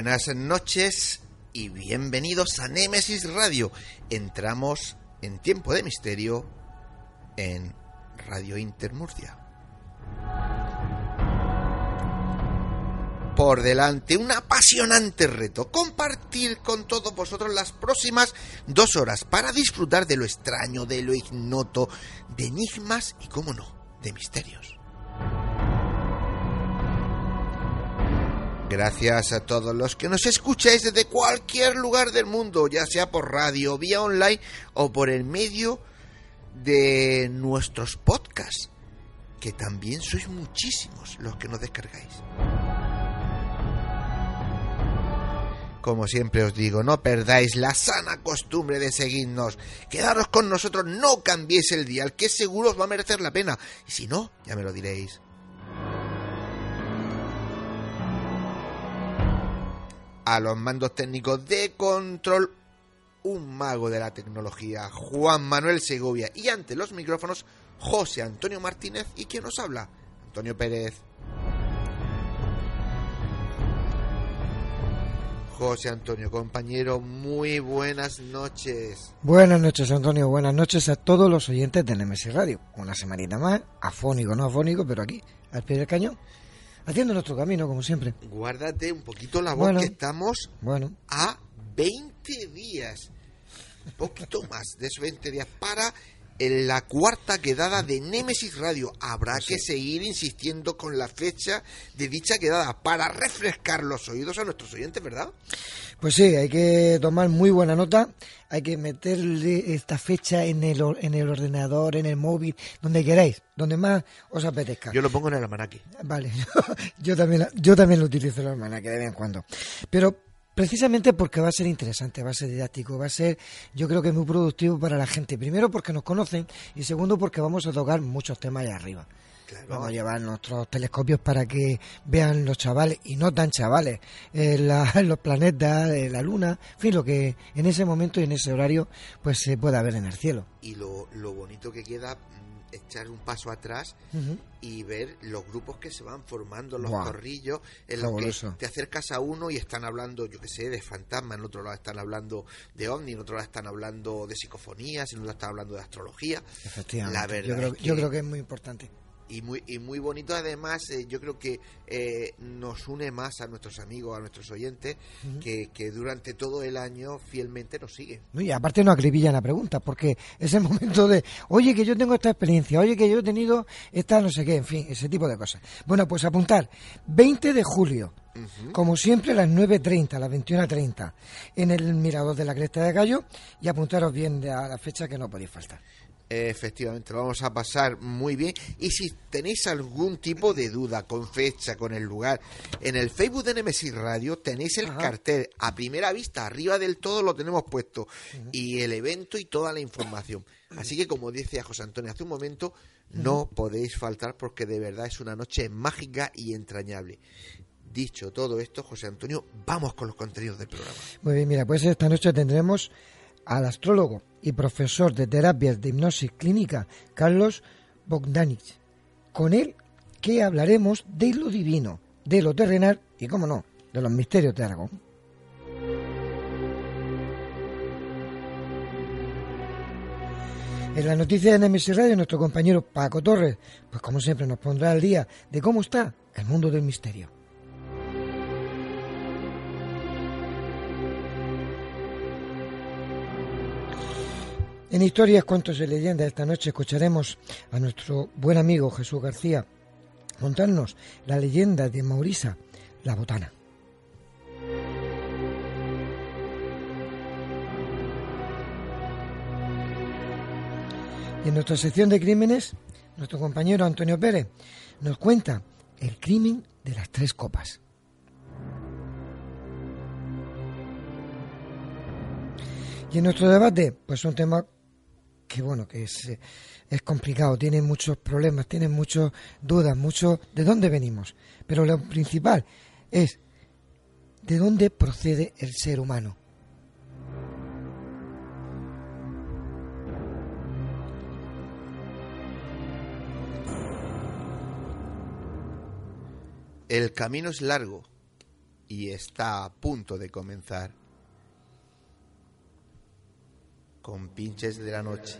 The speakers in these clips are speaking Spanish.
Buenas noches y bienvenidos a Némesis Radio. Entramos en tiempo de misterio en Radio Intermurcia. Por delante, un apasionante reto, compartir con todos vosotros las próximas dos horas para disfrutar de lo extraño, de lo ignoto, de enigmas y, cómo no, de misterios. Gracias a todos los que nos escucháis desde cualquier lugar del mundo, ya sea por radio, vía online o por el medio de nuestros podcasts, que también sois muchísimos los que nos descargáis. Como siempre os digo, no perdáis la sana costumbre de seguirnos. Quedaros con nosotros, no cambiéis el dial, que seguro os va a merecer la pena. Y si no, ya me lo diréis. A los mandos técnicos de control, un mago de la tecnología, Juan Manuel Segovia, y ante los micrófonos, José Antonio Martínez, y quien nos habla, Antonio Pérez. José Antonio, compañero, muy buenas noches. Buenas noches, Antonio. Buenas noches a todos los oyentes de Nemesis Radio. Una semanita más, afónico, no afónico, pero aquí, al pie del cañón haciendo nuestro camino, como siempre. Guárdate un poquito la voz que estamos bueno. a 20 días, un poquito más de esos 20 días para la cuarta quedada de Nemesis Radio. Habrá que seguir insistiendo con la fecha de dicha quedada para refrescar los oídos a nuestros oyentes, ¿verdad? Pues sí, hay que tomar muy buena nota, hay que meterle esta fecha en el, en el ordenador, en el móvil, donde queráis, donde más os apetezca. Yo lo pongo en el almanaque. Vale, yo también, yo también lo utilizo en el almanaque de vez en cuando. Pero Precisamente porque va a ser interesante, va a ser didáctico, va a ser, yo creo que muy productivo para la gente. Primero porque nos conocen y segundo porque vamos a tocar muchos temas allá arriba. Vamos a llevar nuestros telescopios para que vean los chavales y no tan chavales, eh, los planetas, eh, la luna, en fin, lo que en ese momento y en ese horario pues se pueda ver en el cielo. Y lo, lo bonito que queda echar un paso atrás y ver los grupos que se van formando, los corrillos, en los que te acercas a uno y están hablando, yo qué sé, de fantasmas, en otro lado están hablando de ovni, en otro lado están hablando de psicofonías, en otro lado están hablando de astrología. Efectivamente. La verdad yo creo que es muy importante y muy, y muy bonito. Además eh, yo creo que eh, nos une más a nuestros amigos a nuestros oyentes que, que, durante todo el año fielmente nos siguen. Y aparte nos acribillan la pregunta porque es el momento de oye que yo tengo esta experiencia oye que yo he tenido esta no sé qué en fin ese tipo de cosas. Bueno pues apuntar. 20 de julio como siempre, a las 9.30, a las 21.30, en el Mirador de la Cresta de Gallo, y apuntaros bien a la fecha que no podéis faltar. Efectivamente, lo vamos a pasar muy bien. Y si tenéis algún tipo de duda con fecha, con el lugar, en el Facebook de Nemesis Radio tenéis el cartel a primera vista, arriba del todo lo tenemos puesto. Y el evento y toda la información. Así que, como decía José Antonio hace un momento, no podéis faltar porque de verdad es una noche mágica y entrañable Dicho todo esto, José Antonio, vamos con los contenidos del programa. Muy bien, mira, pues esta noche tendremos al astrólogo y profesor de terapias de hipnosis clínica, Carlos Bogdanich. Con él que hablaremos de lo divino, de lo terrenal y, cómo no, de los misterios de Aragón. En la noticia de Nemesis Radio, nuestro compañero Paco Torres, pues como siempre nos pondrá al día de cómo está el mundo del misterio. En historias, cuentos y leyendas esta noche escucharemos a nuestro buen amigo Jesús García contarnos la leyenda de Maurisa, la botana. Y en nuestra sección de crímenes, nuestro compañero Antonio Pérez nos cuenta el crimen de las tres copas. Y en nuestro debate, pues un tema que bueno, que es, eh, es complicado, tiene muchos problemas, tiene muchas dudas, mucho de dónde venimos. Pero lo principal es de dónde procede el ser humano. El camino es largo y está a punto de comenzar. Con pinches de la noche.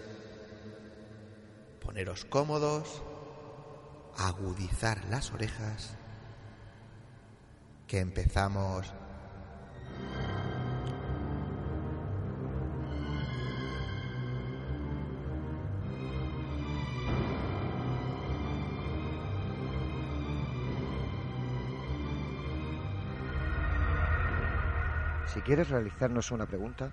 Poneros cómodos, agudizar las orejas, que empezamos. Si quieres realizarnos una pregunta,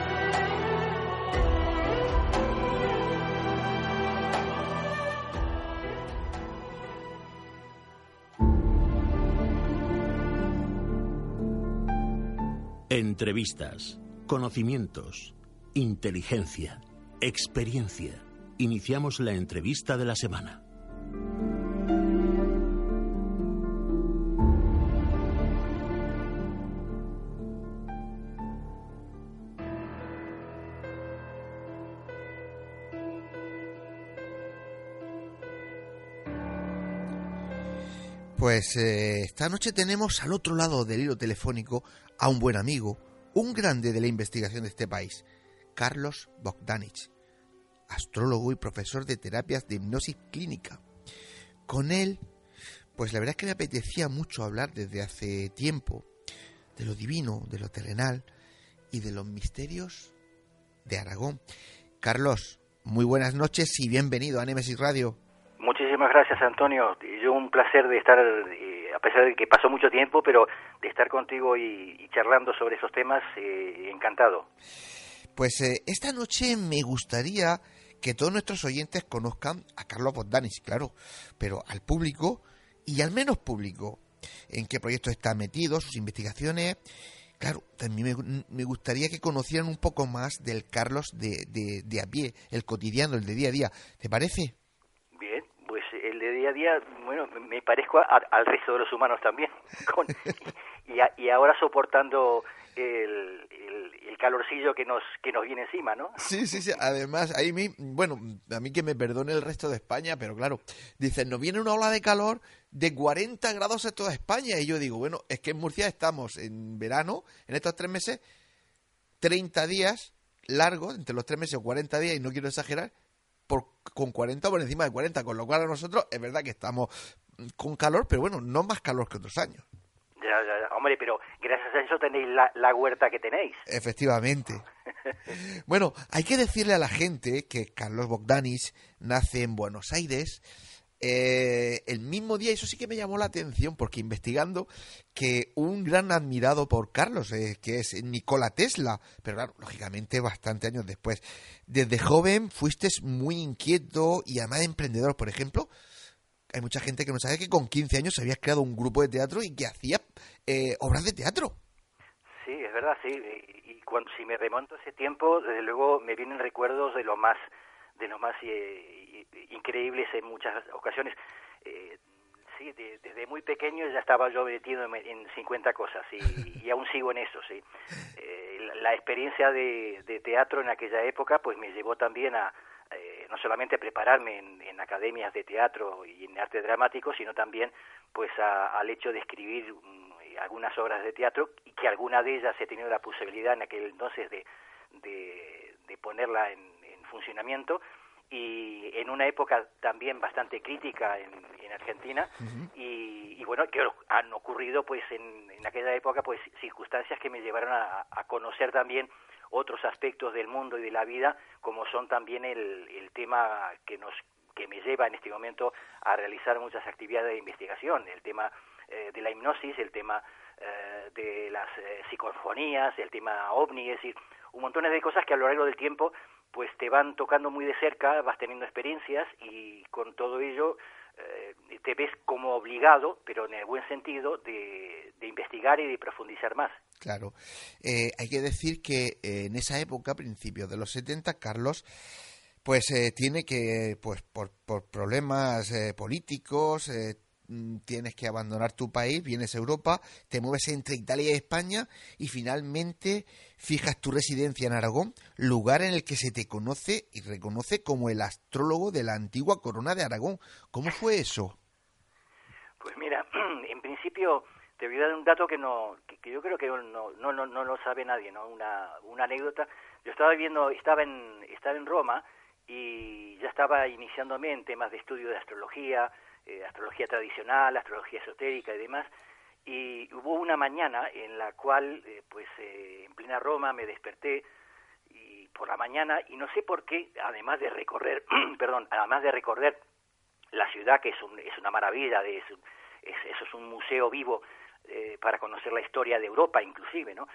Entrevistas, conocimientos, inteligencia, experiencia. Iniciamos la entrevista de la semana. Pues eh, esta noche tenemos al otro lado del hilo telefónico a un buen amigo, un grande de la investigación de este país, Carlos Bogdanich, astrólogo y profesor de terapias de hipnosis clínica. Con él, pues la verdad es que me apetecía mucho hablar desde hace tiempo de lo divino, de lo terrenal y de los misterios de Aragón. Carlos, muy buenas noches y bienvenido a Nemesis Radio. Muchísimas gracias, Antonio. Yo un placer de estar, pesar de que pasó mucho tiempo, pero de estar contigo y, charlando sobre esos temas, eh, encantado. Pues eh, esta noche me gustaría que todos nuestros oyentes conozcan a Carlos Bogdanis, claro, pero al público y al menos público, en qué proyectos está metido, sus investigaciones. Claro, también me, me gustaría que conocieran un poco más del Carlos de, de, de a pie, el cotidiano, el de día a día. ¿Te parece? De día a día, bueno, me parezco a- al resto de los humanos también. Con- y, ahora soportando el, el, calorcillo que nos, que nos viene encima, ¿no? Sí, sí, sí. Además, ahí mi, bueno, a mí que me perdone el resto de España, pero claro, dicen, nos viene una ola de calor de 40 grados en toda España. Y yo digo, bueno, es que en Murcia estamos en verano, en estos tres meses, 30 días largos, entre los tres meses o 40 días, y no quiero exagerar, por, con 40 por encima de 40, con lo cual a nosotros es verdad que estamos con calor, pero bueno, no más calor que otros años. Ya, ya, ya. Hombre, pero gracias a eso tenéis la, la huerta que tenéis. Efectivamente. Bueno, hay que decirle a la gente que Carlos Bogdanis nace en Buenos Aires eh, el mismo día, eso sí que me llamó la atención, porque investigando que un gran admirado por Carlos, eh, que es Nikola Tesla, pero lógicamente bastante años después. Desde joven fuiste muy inquieto y además emprendedor, por ejemplo. Hay mucha gente que no sabe que con 15 años habías creado un grupo de teatro y que hacías eh, obras de teatro. Sí, es verdad, sí. Y cuando si me remonto a ese tiempo, desde luego me vienen recuerdos de lo más de lo más eh, increíbles en muchas ocasiones. Eh, desde muy pequeño ya estaba yo metido en, 50 cosas y, aún sigo en eso, sí. Eh, la, experiencia de, teatro en aquella época pues me llevó también a no solamente a prepararme en, academias de teatro y en arte dramático, sino también pues al hecho de escribir mm, algunas obras de teatro y que alguna de ellas he tenido la posibilidad en aquel entonces de, de, ponerla en, funcionamiento y en una época también bastante crítica en, Argentina. Y, bueno que han ocurrido pues en, aquella época pues circunstancias que me llevaron a, conocer también otros aspectos del mundo y de la vida como son también el, el tema que nos que me lleva en este momento a realizar muchas actividades de investigación el tema eh, de la hipnosis el tema eh, de las eh, psicofonías el tema ovni es decir un montón de cosas que a lo largo del tiempo pues te van tocando muy de cerca, vas teniendo experiencias y con todo ello eh, te ves como obligado, pero en el buen sentido, de, investigar y de profundizar más. Claro. Eh, hay que decir que eh, en esa época, principios de los 70, Carlos pues tiene que, pues por, por problemas políticos, tienes que abandonar tu país, vienes a Europa, te mueves entre Italia y España y finalmente fijas tu residencia en Aragón, lugar en el que se te conoce y reconoce como el astrólogo de la antigua corona de Aragón. ¿Cómo fue eso? Pues mira, en principio te voy a dar un dato que no que, yo creo que no, no, no, no, lo sabe nadie, ¿no? Una, una anécdota. Yo estaba viendo, estaba en, estaba en Roma y ya estaba iniciándome en temas de estudio de astrología, eh, astrología tradicional, astrología esotérica y demás. Y hubo una mañana en la cual, eh, pues eh, en plena Roma, me desperté y por la mañana y no sé por qué, además de recorrer, perdón, además de recorrer la ciudad que es, un, es una maravilla, de, es, eso es un museo vivo para conocer la historia de Europa inclusive, ¿no?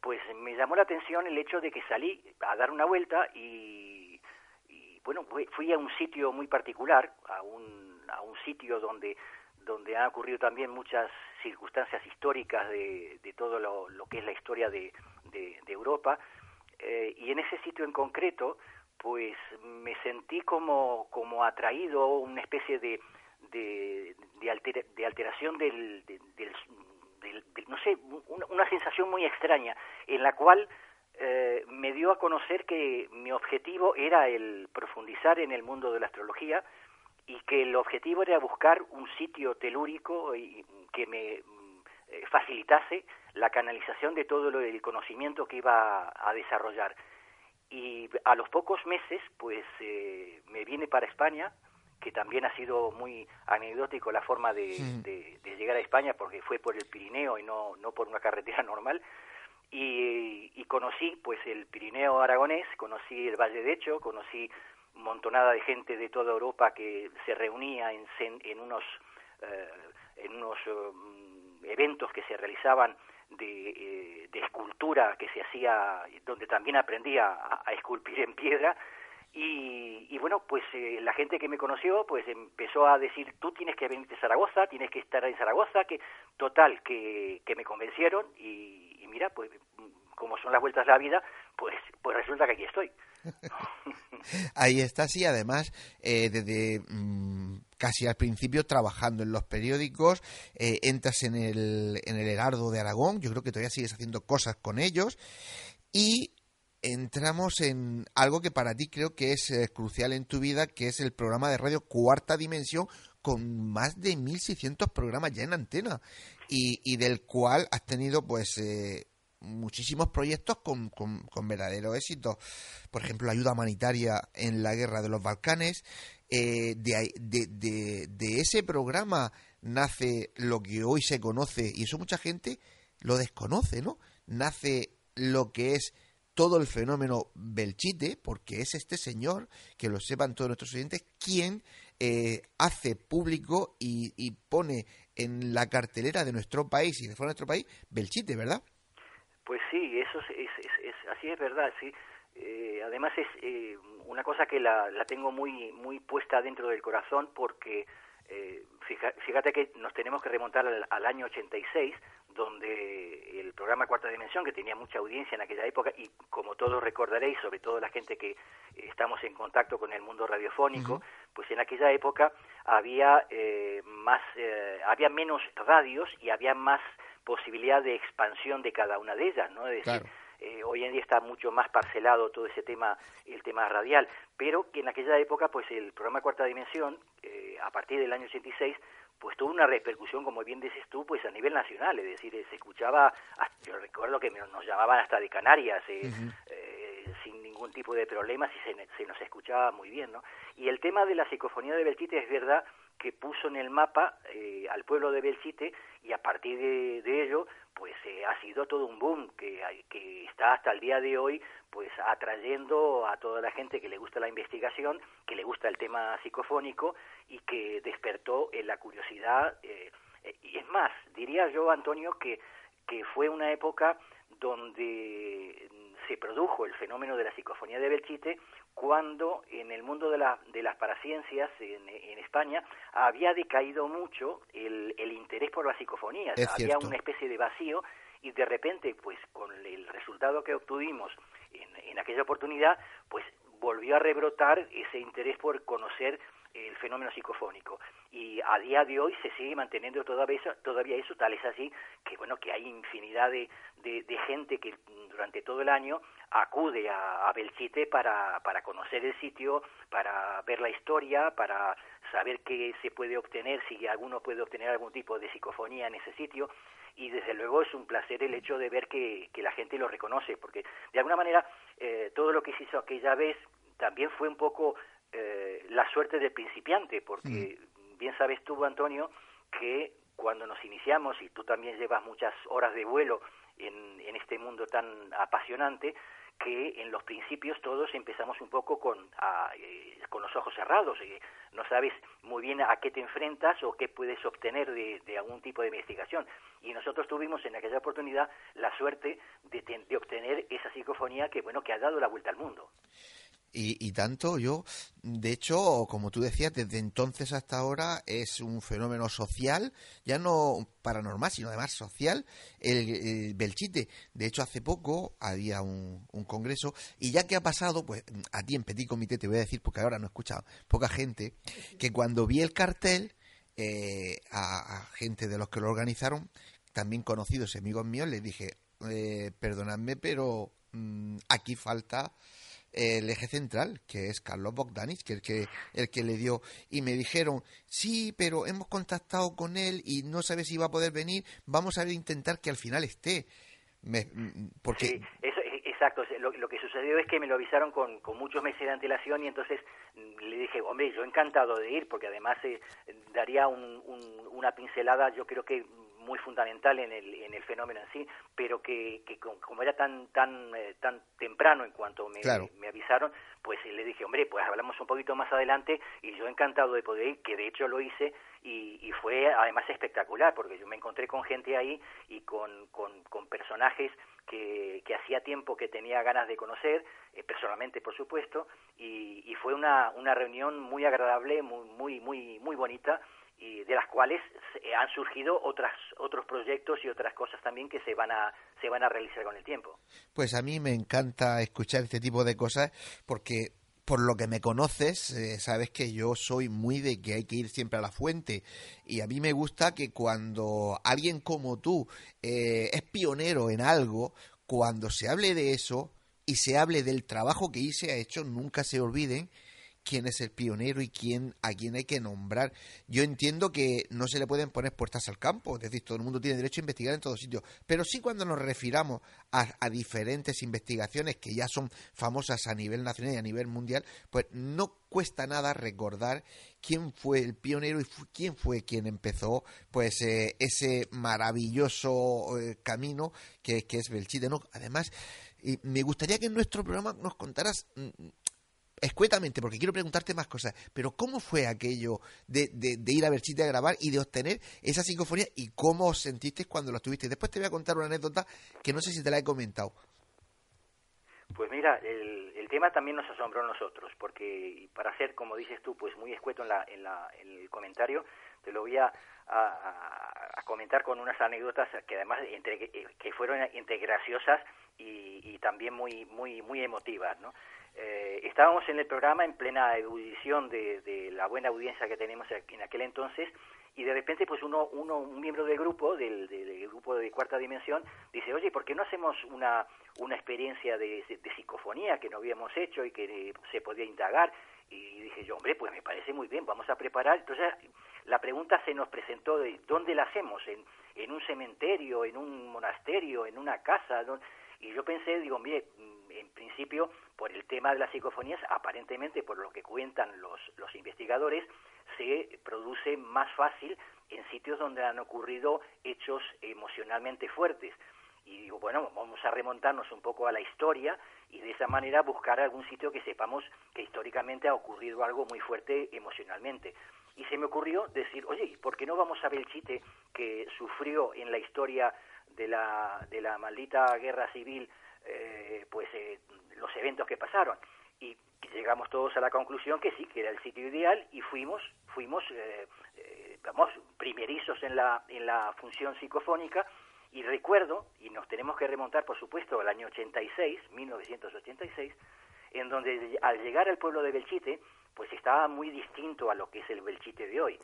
pues me llamó la atención el hecho de que salí a dar una vuelta y, y bueno, fui a un sitio muy particular, a un a un sitio donde donde han ocurrido también muchas circunstancias históricas de, de todo lo, lo, que es la historia de, de, Europa eh, y en ese sitio en concreto pues me sentí como, como atraído una especie de, de, de, alteración del, del, no sé, una, una, sensación muy extraña en la cual eh, me dio a conocer que mi objetivo era el profundizar en el mundo de la astrología, y que el objetivo era buscar un sitio telúrico y que me eh, facilitase la canalización de todo el conocimiento que iba a desarrollar. Y a los pocos meses, pues eh, me viene para España, que también ha sido muy anecdótico la forma de, de, llegar a España, porque fue por el Pirineo y no, no por una carretera normal. Y, y conocí pues el Pirineo aragonés, conocí el Valle de Hecho, conocí montonada de gente de toda Europa que se reunía en, en unos, eh, en unos um, eventos que se realizaban de, eh, de, escultura que se hacía, donde también aprendía a, esculpir en piedra. Y, y bueno, pues eh, la gente que me conoció pues empezó a decir, tú tienes que venirte a Zaragoza, tienes que estar en Zaragoza, que total, que, que me convencieron y, y mira, pues como son las vueltas de la vida, pues, pues resulta que aquí estoy. Ahí estás y además eh, desde mm, casi al principio trabajando en los periódicos, eh, entras en el, en el Herardo de Aragón, yo creo que todavía sigues haciendo cosas con ellos y entramos en algo que para ti creo que es eh, crucial en tu vida, que es el programa de radio Cuarta Dimensión con más de 1.600 programas ya en antena y, y del cual has tenido pues muchísimos proyectos con, con, verdadero éxito. Por ejemplo, ayuda humanitaria en la guerra de los Balcanes. Eh, de, de, de, ese programa nace lo que hoy se conoce, y eso mucha gente lo desconoce, ¿no? Nace lo que es todo el fenómeno Belchite, porque es este señor, que lo sepan todos nuestros oyentes, quien eh, hace público y, y, pone en la cartelera de nuestro país y de fuera de nuestro país Belchite, ¿verdad? Pues sí, eso es, es, así es verdad, sí. Eh, además es eh, una cosa que la, la, tengo muy muy puesta dentro del corazón porque eh, fíjate que nos tenemos que remontar al, al, año 86 donde el programa Cuarta Dimensión, que tenía mucha audiencia en aquella época, y como todos recordaréis, sobre todo la gente que estamos en contacto con el mundo radiofónico, pues en aquella época había eh, más, eh, había menos radios y había más posibilidad de expansión de cada una de ellas, ¿no? Es decir, eh, hoy en día está mucho más parcelado todo ese tema, el tema radial, pero que en aquella época, pues el programa Cuarta Dimensión, a partir del año 86, pues tuvo una repercusión, como bien dices tú, pues a nivel nacional, es decir, se escuchaba, yo recuerdo que nos llamaban hasta de Canarias, eh, eh, sin ningún tipo de problemas y se, se, nos escuchaba muy bien, ¿no? Y el tema de la psicofonía de Belchite es verdad que puso en el mapa eh, al pueblo de Belchite y a partir de, ello pues eh, ha sido todo un boom que, que está hasta el día de hoy pues atrayendo a toda la gente que le gusta la investigación, que le gusta el tema psicofónico y que despertó en la curiosidad. Eh, y es más, diría yo, Antonio, que, que fue una época donde se produjo el fenómeno de la psicofonía de Belchite cuando en el mundo de, la, de las paraciencias en, en, España había decaído mucho el, el interés por la psicofonía. había una especie de vacío y de repente, pues con el resultado que obtuvimos en, en aquella oportunidad, pues volvió a rebrotar ese interés por conocer el fenómeno psicofónico. Y a día de hoy se sigue manteniendo todavía eso, todavía eso tal es así que bueno que hay infinidad de, de, gente que durante todo el año acude a, Belchite para, para conocer el sitio, para ver la historia, para saber qué se puede obtener, si alguno puede obtener algún tipo de psicofonía en ese sitio. Y desde luego es un placer el hecho de ver que, que la gente lo reconoce porque de alguna manera eh, todo lo que se hizo aquella vez también fue un poco eh, la suerte del principiante, porque bien sabes tú, Antonio, que cuando nos iniciamos, y tú también llevas muchas horas de vuelo en, en este mundo tan apasionante, que en los principios todos empezamos un poco con, eh, con los ojos cerrados, y no sabes muy bien a qué te enfrentas o qué puedes obtener de, de algún tipo de investigación. Y nosotros tuvimos en aquella oportunidad la suerte de, de obtener esa psicofonía que, bueno, que ha dado la vuelta al mundo. Y, tanto yo, de hecho, como tú decías, desde entonces hasta ahora es un fenómeno social, ya no paranormal, sino además social, el, Belchite. De hecho, hace poco había un, congreso y ya que ha pasado, pues a ti en Petit Comité te voy a decir, porque ahora no he escuchado poca gente, que cuando vi el cartel, eh, a, gente de los que lo organizaron, también conocidos amigos míos, les dije, eh, perdonadme, pero mm, aquí falta el eje central, que es Carlos Bogdanis, que el que el que le dio y me dijeron, "Sí, pero hemos contactado con él y no sabe si va a poder venir, vamos a intentar que al final esté." Me, porque sí, eso, e, exacto, lo, que sucedió es que me lo avisaron con, con muchos meses de antelación y entonces mm, le dije, hombre, yo encantado de ir, porque además eh, daría un, una pincelada, yo creo que muy fundamental en el, en el fenómeno en sí, pero que, que como era tan tan eh, tan temprano en cuanto me, me avisaron, pues le dije, hombre, pues hablamos un poquito más adelante y yo encantado de poder ir, que de hecho lo hice y, y fue además espectacular, porque yo me encontré con gente ahí y con, con, con personajes que, que hacía tiempo que tenía ganas de conocer, eh, personalmente por supuesto, y, y fue una, una reunión muy agradable, muy, muy, muy, muy bonita, de las cuales han surgido otras otros proyectos y otras cosas también que se van a se van a realizar con el tiempo. Pues a mí me encanta escuchar este tipo de cosas porque por lo que me conoces, eh, sabes que yo soy muy de que hay que ir siempre a la fuente. Y a mí me gusta que cuando alguien como tú eh, es pionero en algo, cuando se hable de eso y se hable del trabajo que hice ha hecho, nunca se olviden quién es el pionero y quién a quién hay que nombrar. Yo entiendo que no se le pueden poner puertas al campo, es decir, todo el mundo tiene derecho a investigar en todos sitios, pero sí cuando nos refiramos a, diferentes investigaciones que ya son famosas a nivel nacional y a nivel mundial, pues no cuesta nada recordar quién fue el pionero y quién fue quien empezó pues eh, ese maravilloso eh, camino que, es Belchite. ¿no? Además, me gustaría que en nuestro programa nos contaras mm, escuetamente, porque quiero preguntarte más cosas, pero ¿cómo fue aquello de, de, ir a Belchite a grabar y de obtener esa psicofonía y cómo os sentiste cuando lo tuviste? Después te voy a contar una anécdota que no sé si te la he comentado. Pues mira, el, el tema también nos asombró a nosotros, porque para ser, como dices tú, pues muy escueto en, la, en, la, en el comentario, te lo voy a, a, comentar con unas anécdotas que además entre, que fueron entre graciosas y, y también muy muy muy emotivas, ¿no? Eh, estábamos en el programa en plena erudición de, de, la buena audiencia que tenemos en aquel entonces y de repente pues uno, uno un miembro del grupo, del, del, grupo de cuarta dimensión, dice, oye, ¿por qué no hacemos una, una experiencia de, de, psicofonía que no habíamos hecho y que se podía indagar? Y dije yo, hombre, pues me parece muy bien, vamos a preparar. Entonces la pregunta se nos presentó de dónde la hacemos, en, en un cementerio, en un monasterio, en una casa. Y yo pensé, digo, mire, en principio, por el tema de las psicofonías, aparentemente, por lo que cuentan los, los investigadores, se produce más fácil en sitios donde han ocurrido hechos emocionalmente fuertes. Y digo, bueno, vamos a remontarnos un poco a la historia y de esa manera buscar algún sitio que sepamos que históricamente ha ocurrido algo muy fuerte emocionalmente. Y se me ocurrió decir, oye, ¿por qué no vamos a ver el chiste que sufrió en la historia de la, de la maldita guerra civil eh, pues eh, los eventos que pasaron. Y llegamos todos a la conclusión que sí que era el sitio ideal y fuimos fuimos eh, vamos primerizos en la en la función psicofónica. Y recuerdo y nos tenemos que remontar por supuesto al año 86 1986 en donde al llegar al pueblo de Belchite pues estaba muy distinto a lo que es el Belchite de hoy.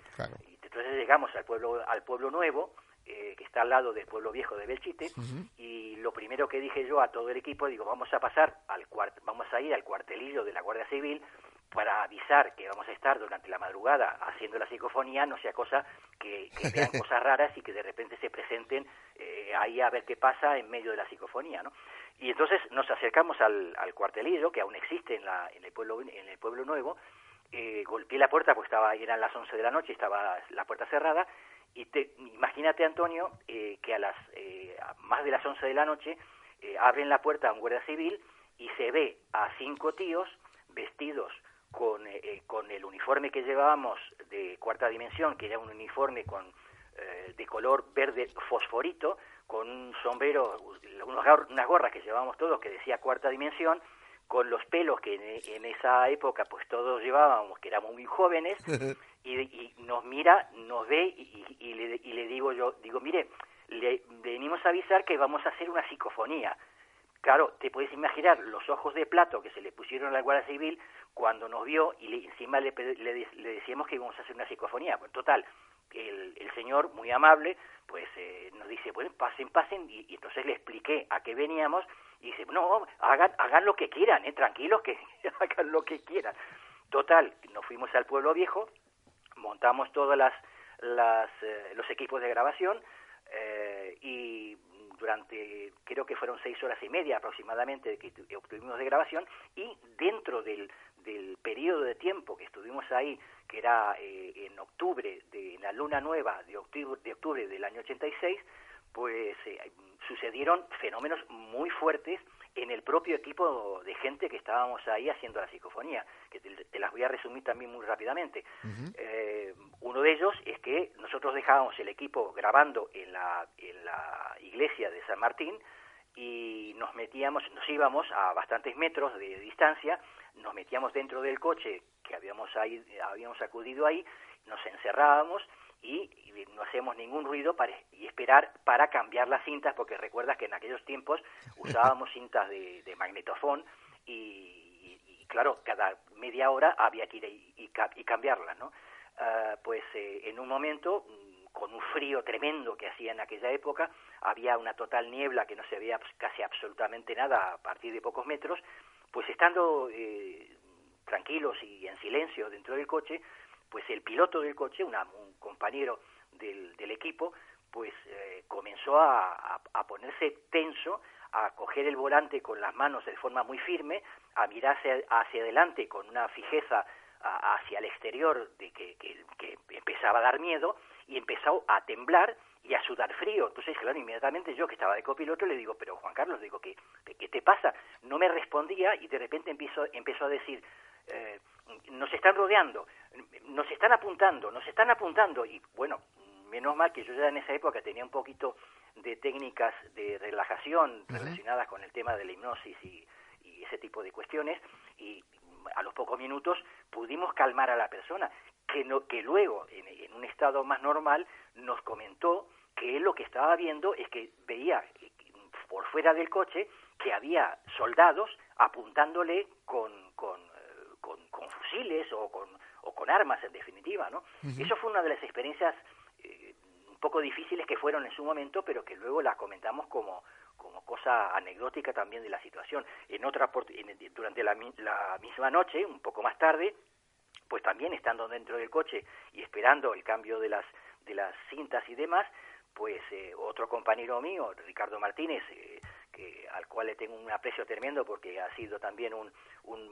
Y entonces llegamos al pueblo al pueblo nuevo eh, que está al lado del pueblo viejo de Belchite, y lo primero que dije yo a todo el equipo, digo, vamos a pasar al cuart vamos a ir al cuartelillo de la Guardia Civil para avisar que vamos a estar durante la madrugada haciendo la psicofonía, no sea cosa que, vean cosas raras y que de repente se presenten eh, ahí a ver qué pasa en medio de la psicofonía, ¿no? Y entonces nos acercamos al, al cuartelillo, que aún existe en, la, en, el, pueblo, en el pueblo nuevo, eh, golpeé la puerta, pues estaba, eran las 11 de la noche, estaba la puerta cerrada, y te, imagínate, Antonio, eh, que a las eh, más de las 11 de la noche eh, abren la puerta a un guardia civil y se ve a cinco tíos vestidos con, con el uniforme que llevábamos de cuarta dimensión, que era un uniforme con de color verde fosforito, con un sombrero, unas gorras que llevábamos todos que decía cuarta dimensión, con los pelos que en, esa época pues todos llevábamos, que éramos muy jóvenes, y, nos mira, nos ve y, le, digo yo, digo, mire, le venimos a avisar que vamos a hacer una psicofonía. Claro, te puedes imaginar los ojos de plato que se le pusieron a la Guardia Civil cuando nos vio y encima le, decíamos que íbamos a hacer una psicofonía. Pues total, el, el señor, muy amable, pues eh, nos dice, bueno, pasen, pasen, y, entonces le expliqué a qué veníamos, y dice, no, hagan, hagan lo que quieran, ¿eh? tranquilos que hagan lo que quieran. Total, nos fuimos al pueblo viejo, montamos todos las, las, eh, los equipos de grabación eh, y durante creo que fueron seis horas y media aproximadamente que obtuvimos de grabación y dentro del, del periodo de tiempo que estuvimos ahí, que era eh, en octubre, de la luna nueva de octubre, de octubre del año 86, pues eh, sucedieron fenómenos muy fuertes en el propio equipo de gente que estábamos ahí haciendo la psicofonía, que te, las voy a resumir también muy rápidamente. Eh, uno de ellos es que nosotros dejábamos el equipo grabando en la, en la iglesia de San Martín y nos metíamos, nos íbamos a bastantes metros de distancia, nos metíamos dentro del coche que habíamos, ahí, habíamos acudido ahí, nos encerrábamos y, no hacemos ningún ruido para, y esperar para cambiar las cintas, porque recuerdas que en aquellos tiempos usábamos cintas de, de magnetofón y, claro, cada media hora había que ir y, y, cambiarlas, ¿no? Ah, pues eh, en un momento, mm, con un frío tremendo que hacía en aquella época, había una total niebla que no se veía casi absolutamente nada a partir de pocos metros, pues estando eh, tranquilos y en silencio dentro del coche, pues el piloto del coche, un compañero del, equipo, pues eh, comenzó a, ponerse tenso, a coger el volante con las manos de forma muy firme, a mirarse hacia adelante con una fijeza hacia el exterior de que, que, empezaba a dar miedo y empezó a temblar y a sudar frío. Entonces, claro, inmediatamente yo que estaba de copiloto le digo, pero Juan Carlos, digo, ¿qué, qué te pasa? No me respondía y de repente empezó, empezó a decir, eh, nos están rodeando, nos están apuntando, nos están apuntando. Y bueno, menos mal que yo ya en esa época tenía un poquito de técnicas de relajación relacionadas con el tema de la hipnosis y, ese tipo de cuestiones. Y a los pocos minutos pudimos calmar a la persona que, no, que luego en, un estado más normal nos comentó que él lo que estaba viendo es que veía por fuera del coche que había soldados apuntándole con, con, con, fusiles o con, o con armas en definitiva, ¿no? Eso fue una de las experiencias eh, un poco difíciles que fueron en su momento, pero que luego las comentamos como, como cosa anecdótica también de la situación. En otra, durante la, la misma noche, un poco más tarde, pues también estando dentro del coche y esperando el cambio de las, de las cintas y demás, pues eh, otro compañero mío, Ricardo Martínez, eh, que, al cual le tengo un aprecio tremendo porque ha sido también un,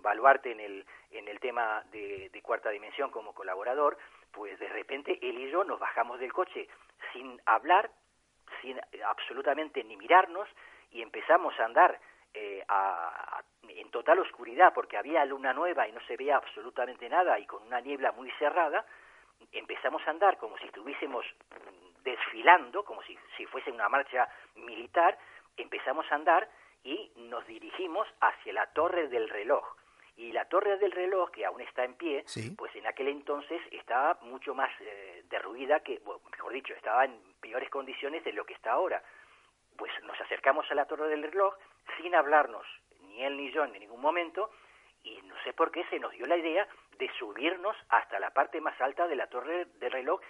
baluarte en el, en el tema de, de cuarta dimensión como colaborador, pues de repente él y yo nos bajamos del coche sin hablar, sin absolutamente ni mirarnos y empezamos a andar eh, en total oscuridad porque había luna nueva y no se veía absolutamente nada y con una niebla muy cerrada, empezamos a andar como si estuviésemos desfilando, como si, si fuese una marcha militar, empezamos a andar y nos dirigimos hacia la torre del reloj. Y la torre del reloj, que aún está en pie, pues en aquel entonces estaba mucho más eh, derruida que, mejor dicho, estaba en peores condiciones de lo que está ahora. Pues nos acercamos a la torre del reloj sin hablarnos, ni él ni yo en ningún momento, y no sé por qué se nos dio la idea de subirnos hasta la parte más alta de la torre del reloj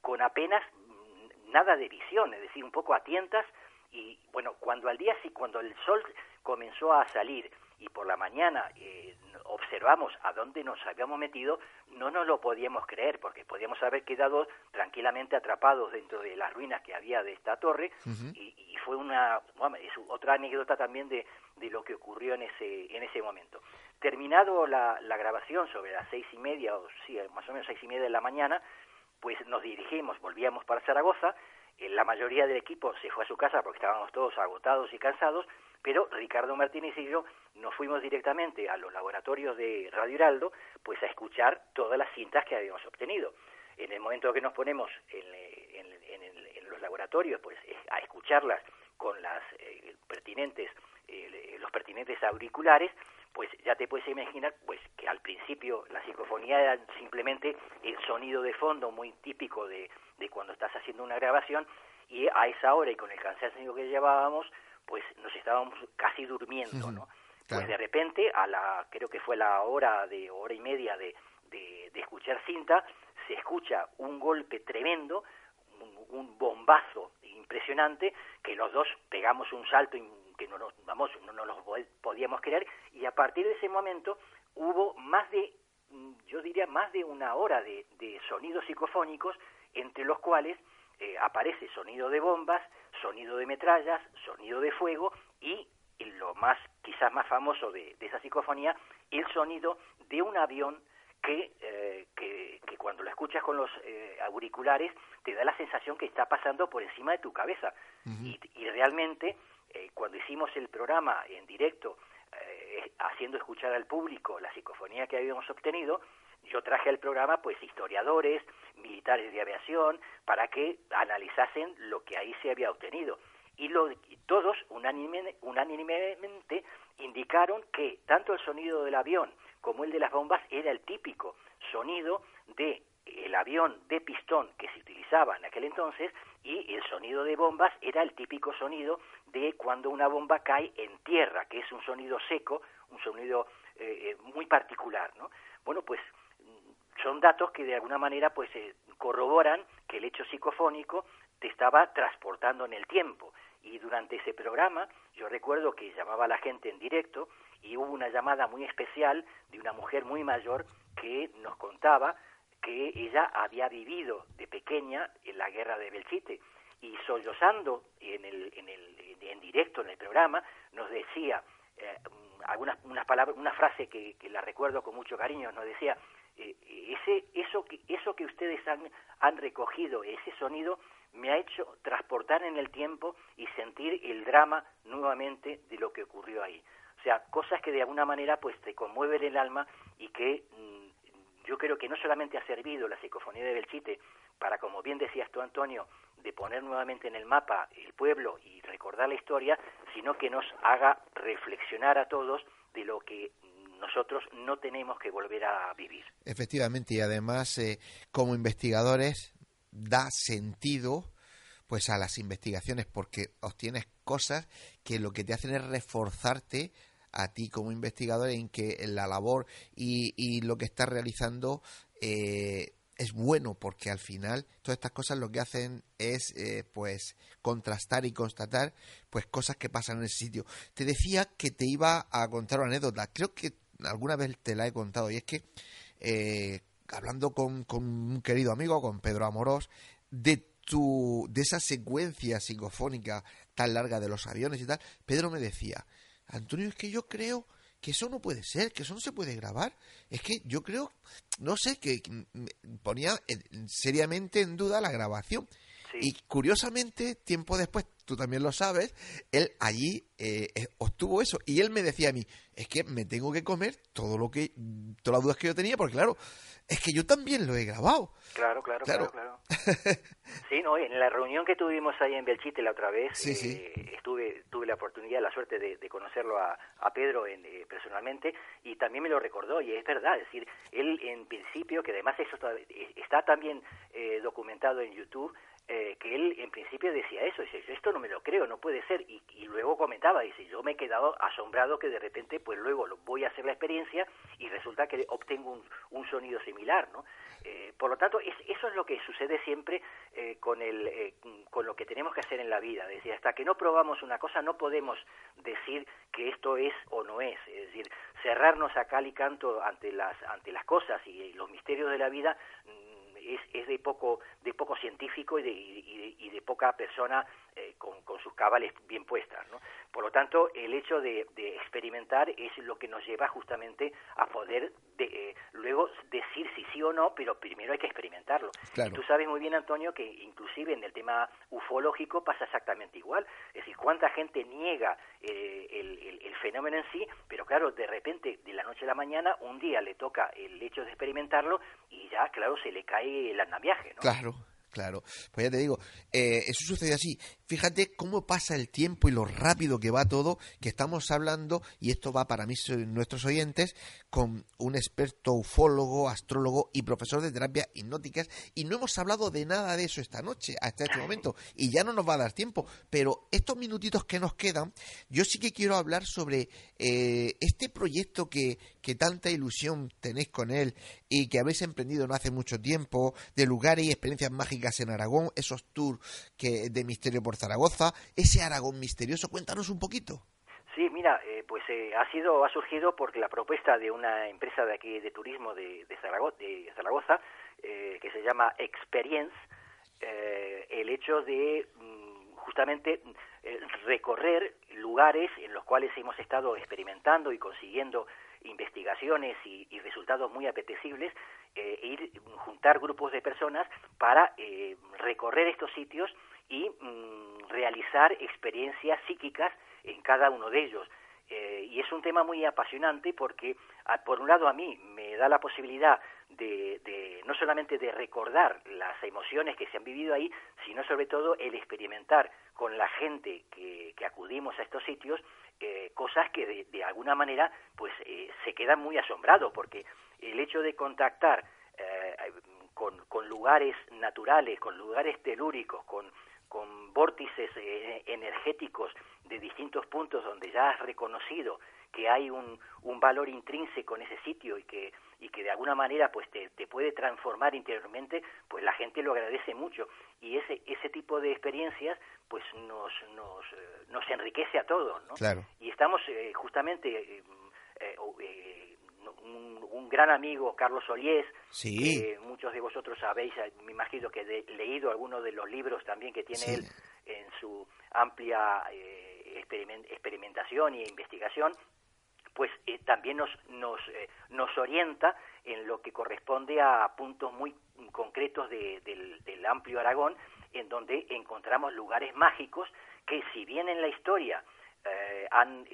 con apenas nada de visión, es decir, un poco a tientas, y bueno, cuando al día sí, cuando el sol comenzó a salir y por la mañana eh, observamos a dónde nos habíamos metido, no nos lo podíamos creer, porque podíamos haber quedado tranquilamente atrapados dentro de las ruinas que había de esta torre, y, fue una es otra anécdota también de, de, lo que ocurrió en ese, en ese momento. Terminado la, la grabación sobre las seis y media, o sí, más o menos seis y media de la mañana, pues nos dirigimos, volvíamos para Zaragoza, la mayoría del equipo se fue a su casa porque estábamos todos agotados y cansados, pero Ricardo Martínez y yo nos fuimos directamente a los laboratorios de Radio Heraldo, pues a escuchar todas las cintas que habíamos obtenido. En el momento que nos ponemos en, los laboratorios, pues a escucharlas con las eh, pertinentes, eh, los pertinentes auriculares, pues ya te puedes imaginar pues que al principio la psicofonía era simplemente el sonido de fondo muy típico de, de cuando estás haciendo una grabación y a esa hora y con el cansancio que llevábamos pues nos estábamos casi durmiendo, ¿no? Pues de repente, a la, creo que fue la hora de hora y media de, de, escuchar cinta, se escucha un golpe tremendo, un, bombazo impresionante, que los dos pegamos un salto que no nos, vamos, no nos lo podíamos creer, y a partir de ese momento hubo más de, yo diría, más de una hora de, de sonidos psicofónicos, entre los cuales eh, aparece sonido de bombas, sonido de metrallas, sonido de fuego y lo más quizás más famoso de, esa psicofonía, el sonido de un avión que, eh, que, cuando lo escuchas con los eh, auriculares te da la sensación que está pasando por encima de tu cabeza. y, y, realmente, cuando hicimos el programa en directo, haciendo escuchar al público la psicofonía que habíamos obtenido, yo traje al programa pues historiadores, militares de aviación, para que analizasen lo que ahí se había obtenido. Y, lo, todos unánimemente indicaron que tanto el sonido del avión como el de las bombas era el típico sonido de el avión de pistón que se utilizaba en aquel entonces y el sonido de bombas era el típico sonido de cuando una bomba cae en tierra, que es un sonido seco, un sonido eh, eh, muy particular, ¿no? Bueno, pues son datos que de alguna manera pues eh, corroboran que el hecho psicofónico te estaba transportando en el tiempo y durante ese programa yo recuerdo que llamaba a la gente en directo y hubo una llamada muy especial de una mujer muy mayor que nos contaba que ella había vivido de pequeña en la guerra de Belchite y sollozando en el, en el en directo en el programa nos decía eh, algunas unas palabras una frase que, que la recuerdo con mucho cariño nos decía eh, ese, eso, que, eso que ustedes han, han recogido, ese sonido, me ha hecho transportar en el tiempo y sentir el drama nuevamente de lo que ocurrió ahí. O sea, cosas que de alguna manera pues te conmueven el alma y que mm, yo creo que no solamente ha servido la psicofonía de Belchite para, como bien decías tú, Antonio, de poner nuevamente en el mapa el pueblo y recordar la historia, sino que nos haga reflexionar a todos de lo que nosotros no tenemos que volver a vivir. Efectivamente, y además, eh, como investigadores, da sentido pues a las investigaciones porque obtienes cosas que lo que te hacen es reforzarte a ti como investigador en que la labor y, y lo que estás realizando eh, es bueno porque al final todas estas cosas lo que hacen es eh, pues contrastar y constatar pues cosas que pasan en ese sitio. Te decía que te iba a contar una anécdota, creo que alguna vez te la he contado y es que eh, hablando con, con, un querido amigo, con Pedro Amorós, de tu, de esa secuencia psicofónica tan larga de los aviones y tal, Pedro me decía, Antonio, es que yo creo que eso no puede ser, que eso no se puede grabar. Es que yo creo, no sé, que ponía seriamente en duda la grabación. Y curiosamente, tiempo después, tú también lo sabes, él allí eh, eh, obtuvo eso. Y él me decía a mí, es que me tengo que comer todo lo que, todas las dudas que yo tenía, porque claro, es que yo también lo he grabado. Claro, claro, claro, claro. Sí, no, en la reunión que tuvimos ahí en Belchite la otra vez, eh, estuve, tuve la oportunidad, la suerte de, conocerlo a, Pedro en, eh, personalmente y también me lo recordó y es verdad, es decir, él en principio, que además eso está, está también eh, documentado en YouTube, eh, que él en principio decía eso, dice, esto no me lo creo, no puede ser, y, luego comentaba, dice, yo me he quedado asombrado que de repente, pues luego lo, voy a hacer la experiencia y resulta que obtengo un, sonido similar, ¿no? Eh, por lo tanto, eso es lo que sucede siempre eh, con, el, con lo que tenemos que hacer en la vida, es decir, hasta que no probamos una cosa no podemos decir que esto es o no es, es decir, cerrarnos a cal y canto ante las, ante las cosas y los misterios de la vida es, es de poco de poco científico y de, y de, poca persona eh, con, con, sus cabales bien puestas. ¿no? Por lo tanto, el hecho de, experimentar es lo que nos lleva justamente a poder de, eh, luego decir si sí o no, pero primero hay que experimentarlo. Y tú sabes muy bien, Antonio, que inclusive en el tema ufológico pasa exactamente igual. Es decir, cuánta gente niega eh, el, el, fenómeno en sí, pero claro, de repente, de la noche a la mañana, un día le toca el hecho de experimentarlo y ya, claro, se le cae el andamiaje. ¿no? Claro. Claro, pues ya te digo, eh, eso sucede así. Fíjate cómo pasa el tiempo y lo rápido que va todo, que estamos hablando, y esto va para mí, nuestros oyentes, con un experto ufólogo, astrólogo y profesor de terapias hipnóticas, y no hemos hablado de nada de eso esta noche, hasta este momento, y ya no nos va a dar tiempo, pero estos minutitos que nos quedan, yo sí que quiero hablar sobre eh, este proyecto que, que tanta ilusión tenéis con él y que habéis emprendido no hace mucho tiempo, de lugares y experiencias mágicas en Aragón, esos tours que, de misterio por Zaragoza, ese Aragón misterioso, cuéntanos un poquito. Sí, mira, eh, pues eh, ha sido ha surgido porque la propuesta de una empresa de aquí de turismo de, de Zaragoza, eh, que se llama Experience, el hecho de mm, justamente recorrer lugares en los cuales hemos estado experimentando y consiguiendo investigaciones y, resultados muy apetecibles, e ir juntar grupos de personas para recorrer estos sitios y mm, realizar experiencias psíquicas en cada uno de ellos. Eh, y es un tema muy apasionante porque, por un lado, a mí me da la posibilidad de, de, no solamente de recordar las emociones que se han vivido ahí, sino sobre todo el experimentar con la gente que, que acudimos a estos sitios eh, cosas que de, alguna manera pues eh, se quedan muy asombrados porque el hecho de contactar con, con lugares naturales, con lugares telúricos, con con vórtices eh, energéticos de distintos puntos donde ya has reconocido que hay un, un, valor intrínseco en ese sitio y que, y que de alguna manera pues te, te, puede transformar interiormente, pues la gente lo agradece mucho. Y ese, ese tipo de experiencias pues nos, nos, eh, nos enriquece a todos, ¿no? Y estamos eh, justamente un, gran amigo, Carlos Oliés, que muchos de vosotros sabéis, eh, me imagino que he leído algunos de los libros también que tiene él en su amplia eh, experimentación e investigación, pues eh, también nos, nos, nos orienta en lo que corresponde a puntos muy concretos del, del amplio Aragón, en donde encontramos lugares mágicos que si bien en la historia han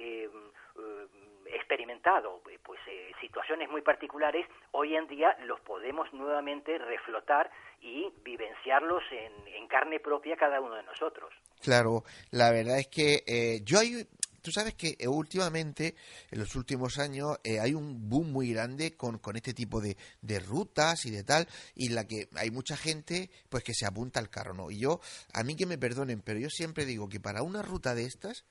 experimentado pues situaciones muy particulares, hoy en día los podemos nuevamente reflotar y vivenciarlos en, en carne propia cada uno de nosotros. Claro, la verdad es que yo hay Tú sabes que eh, últimamente, en los últimos años, eh, hay un boom muy grande con, con este tipo de, de, rutas y de tal, y la que hay mucha gente pues que se apunta al carro, ¿no? Y yo, a mí que me perdonen, pero yo siempre digo que para una ruta de estas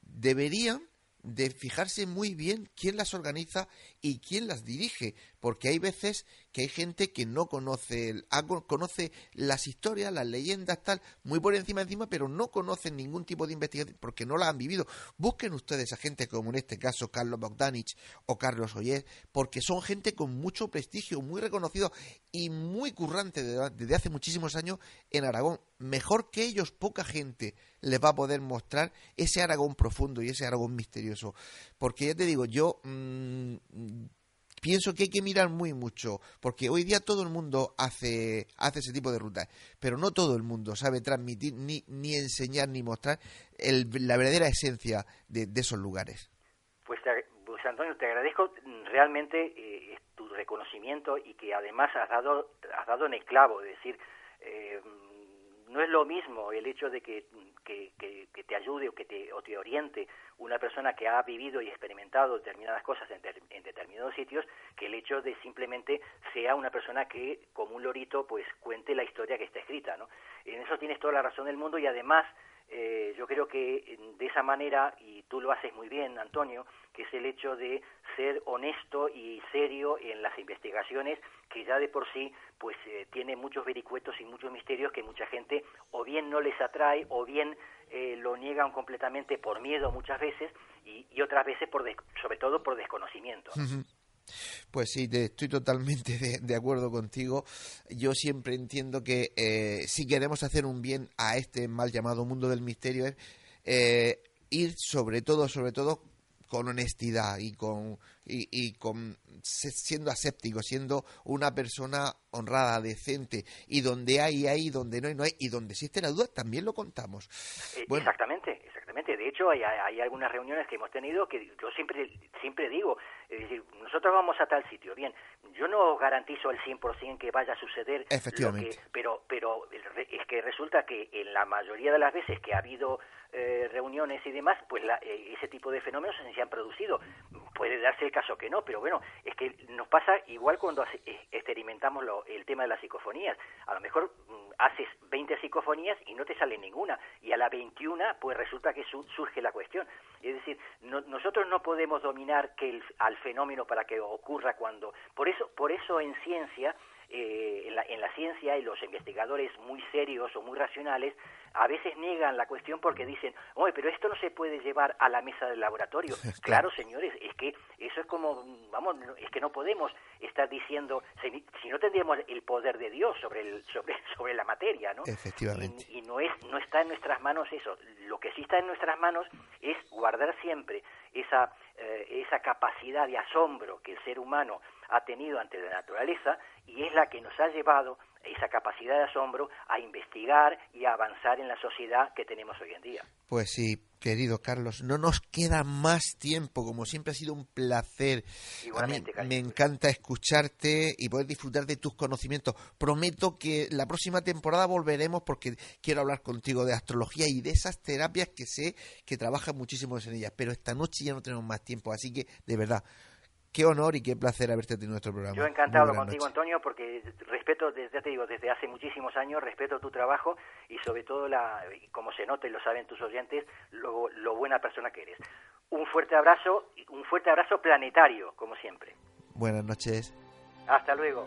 deberían de fijarse muy bien quién las organiza y quién las dirige, porque hay veces que hay gente que no conoce, el, conoce las historias, las leyendas, tal, muy por encima encima, pero no conocen ningún tipo de investigación porque no la han vivido. Busquen ustedes a gente como en este caso Carlos Bogdanich o Carlos Oyer, porque son gente con mucho prestigio, muy reconocido y muy currante desde hace muchísimos años en Aragón. Mejor que ellos, poca gente les va a poder mostrar ese Aragón profundo y ese Aragón misterioso. Porque ya te digo, yo mm, pienso que hay que mirar muy mucho, porque hoy día todo el mundo hace, hace ese tipo de rutas, pero no todo el mundo sabe transmitir, ni, ni enseñar, ni mostrar la verdadera esencia de, esos lugares. Pues, pues, Antonio, te agradezco realmente eh, tu reconocimiento y que además has dado, has dado en el clavo, es decir, eh, no es lo mismo el hecho de que, que, te ayude o que te, o te oriente una persona que ha vivido y experimentado determinadas cosas en, en, determinados sitios que el hecho de simplemente sea una persona que como un lorito pues cuente la historia que está escrita no en eso tienes toda la razón del mundo y además eh, yo creo que de esa manera, y tú lo haces muy bien, Antonio, que es el hecho de ser honesto y serio en las investigaciones, que ya de por sí pues eh, tiene muchos vericuetos y muchos misterios que mucha gente o bien no les atrae o bien eh, lo niegan completamente por miedo muchas veces y, otras veces por sobre todo por desconocimiento. Pues sí, estoy totalmente de, acuerdo contigo. Yo siempre entiendo que eh, si queremos hacer un bien a este mal llamado mundo del misterio es eh, ir sobre todo, sobre todo con honestidad y con y, con siendo aséptico, siendo una persona honrada, decente y donde hay hay, donde no hay no hay y donde existe la duda también lo contamos. Eh, exactamente, De hecho hay, hay algunas reuniones que hemos tenido que yo siempre siempre digo, es decir, nosotros vamos a tal sitio, bien, yo no garantizo al 100% que vaya a suceder, Efectivamente. pero pero es que resulta que en la mayoría de las veces que ha habido eh, reuniones y demás, pues eh, ese tipo de fenómenos se han producido. Puede darse el caso que no, pero bueno, es que nos pasa igual cuando eh, experimentamos lo, el tema de las psicofonías. A lo mejor mm, haces 20 psicofonías y no te sale ninguna, y a la 21 pues resulta que surge la cuestión. Es decir, nosotros no podemos dominar que el, al fenómeno para que ocurra cuando... Por eso, por eso en ciencia eh, en, la, en, la, ciencia y los investigadores muy serios o muy racionales a veces niegan la cuestión porque dicen, oye, pero esto no se puede llevar a la mesa del laboratorio. claro, señores, es que eso es como, vamos, es que no podemos estar diciendo, si, no tendríamos el poder de Dios sobre, el, sobre, sobre la materia, ¿no? Efectivamente. Y, no, es, no está en nuestras manos eso. Lo que sí está en nuestras manos es guardar siempre esa, eh, esa capacidad de asombro que el ser humano ha tenido ante la naturaleza y es la que nos ha llevado esa capacidad de asombro a investigar y a avanzar en la sociedad que tenemos hoy en día. Pues sí, querido Carlos, no nos queda más tiempo, como siempre ha sido un placer. Igualmente, me encanta escucharte y poder disfrutar de tus conocimientos. Prometo que la próxima temporada volveremos porque quiero hablar contigo de astrología y de esas terapias que sé que trabajan muchísimo en ellas, pero esta noche ya no tenemos más tiempo, así que de verdad qué honor y qué placer haberte tenido en nuestro programa. Yo encantado contigo, Antonio, porque respeto, desde, te digo, desde hace muchísimos años, respeto tu trabajo y sobre todo, la, como se nota y lo saben tus oyentes, lo, lo buena persona que eres. Un fuerte abrazo, un fuerte abrazo planetario, como siempre. Buenas noches. Hasta luego.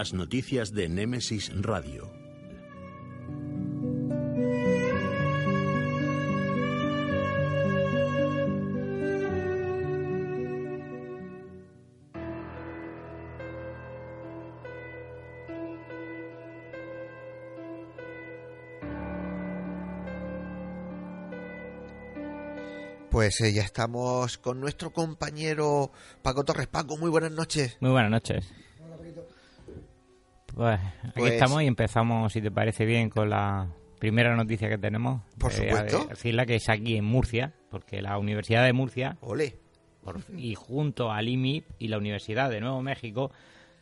Las noticias de Némesis Radio. Pues eh, ya estamos con nuestro compañero Paco Torres. Paco, muy buenas noches. Muy buenas noches. Pues aquí Pues- estamos y empezamos, si te parece bien, con la primera noticia que tenemos. Por Eh, supuesto. decirla que es aquí en Murcia, porque la Universidad de Murcia Ole. por- y junto al IMIP y la Universidad de Nuevo México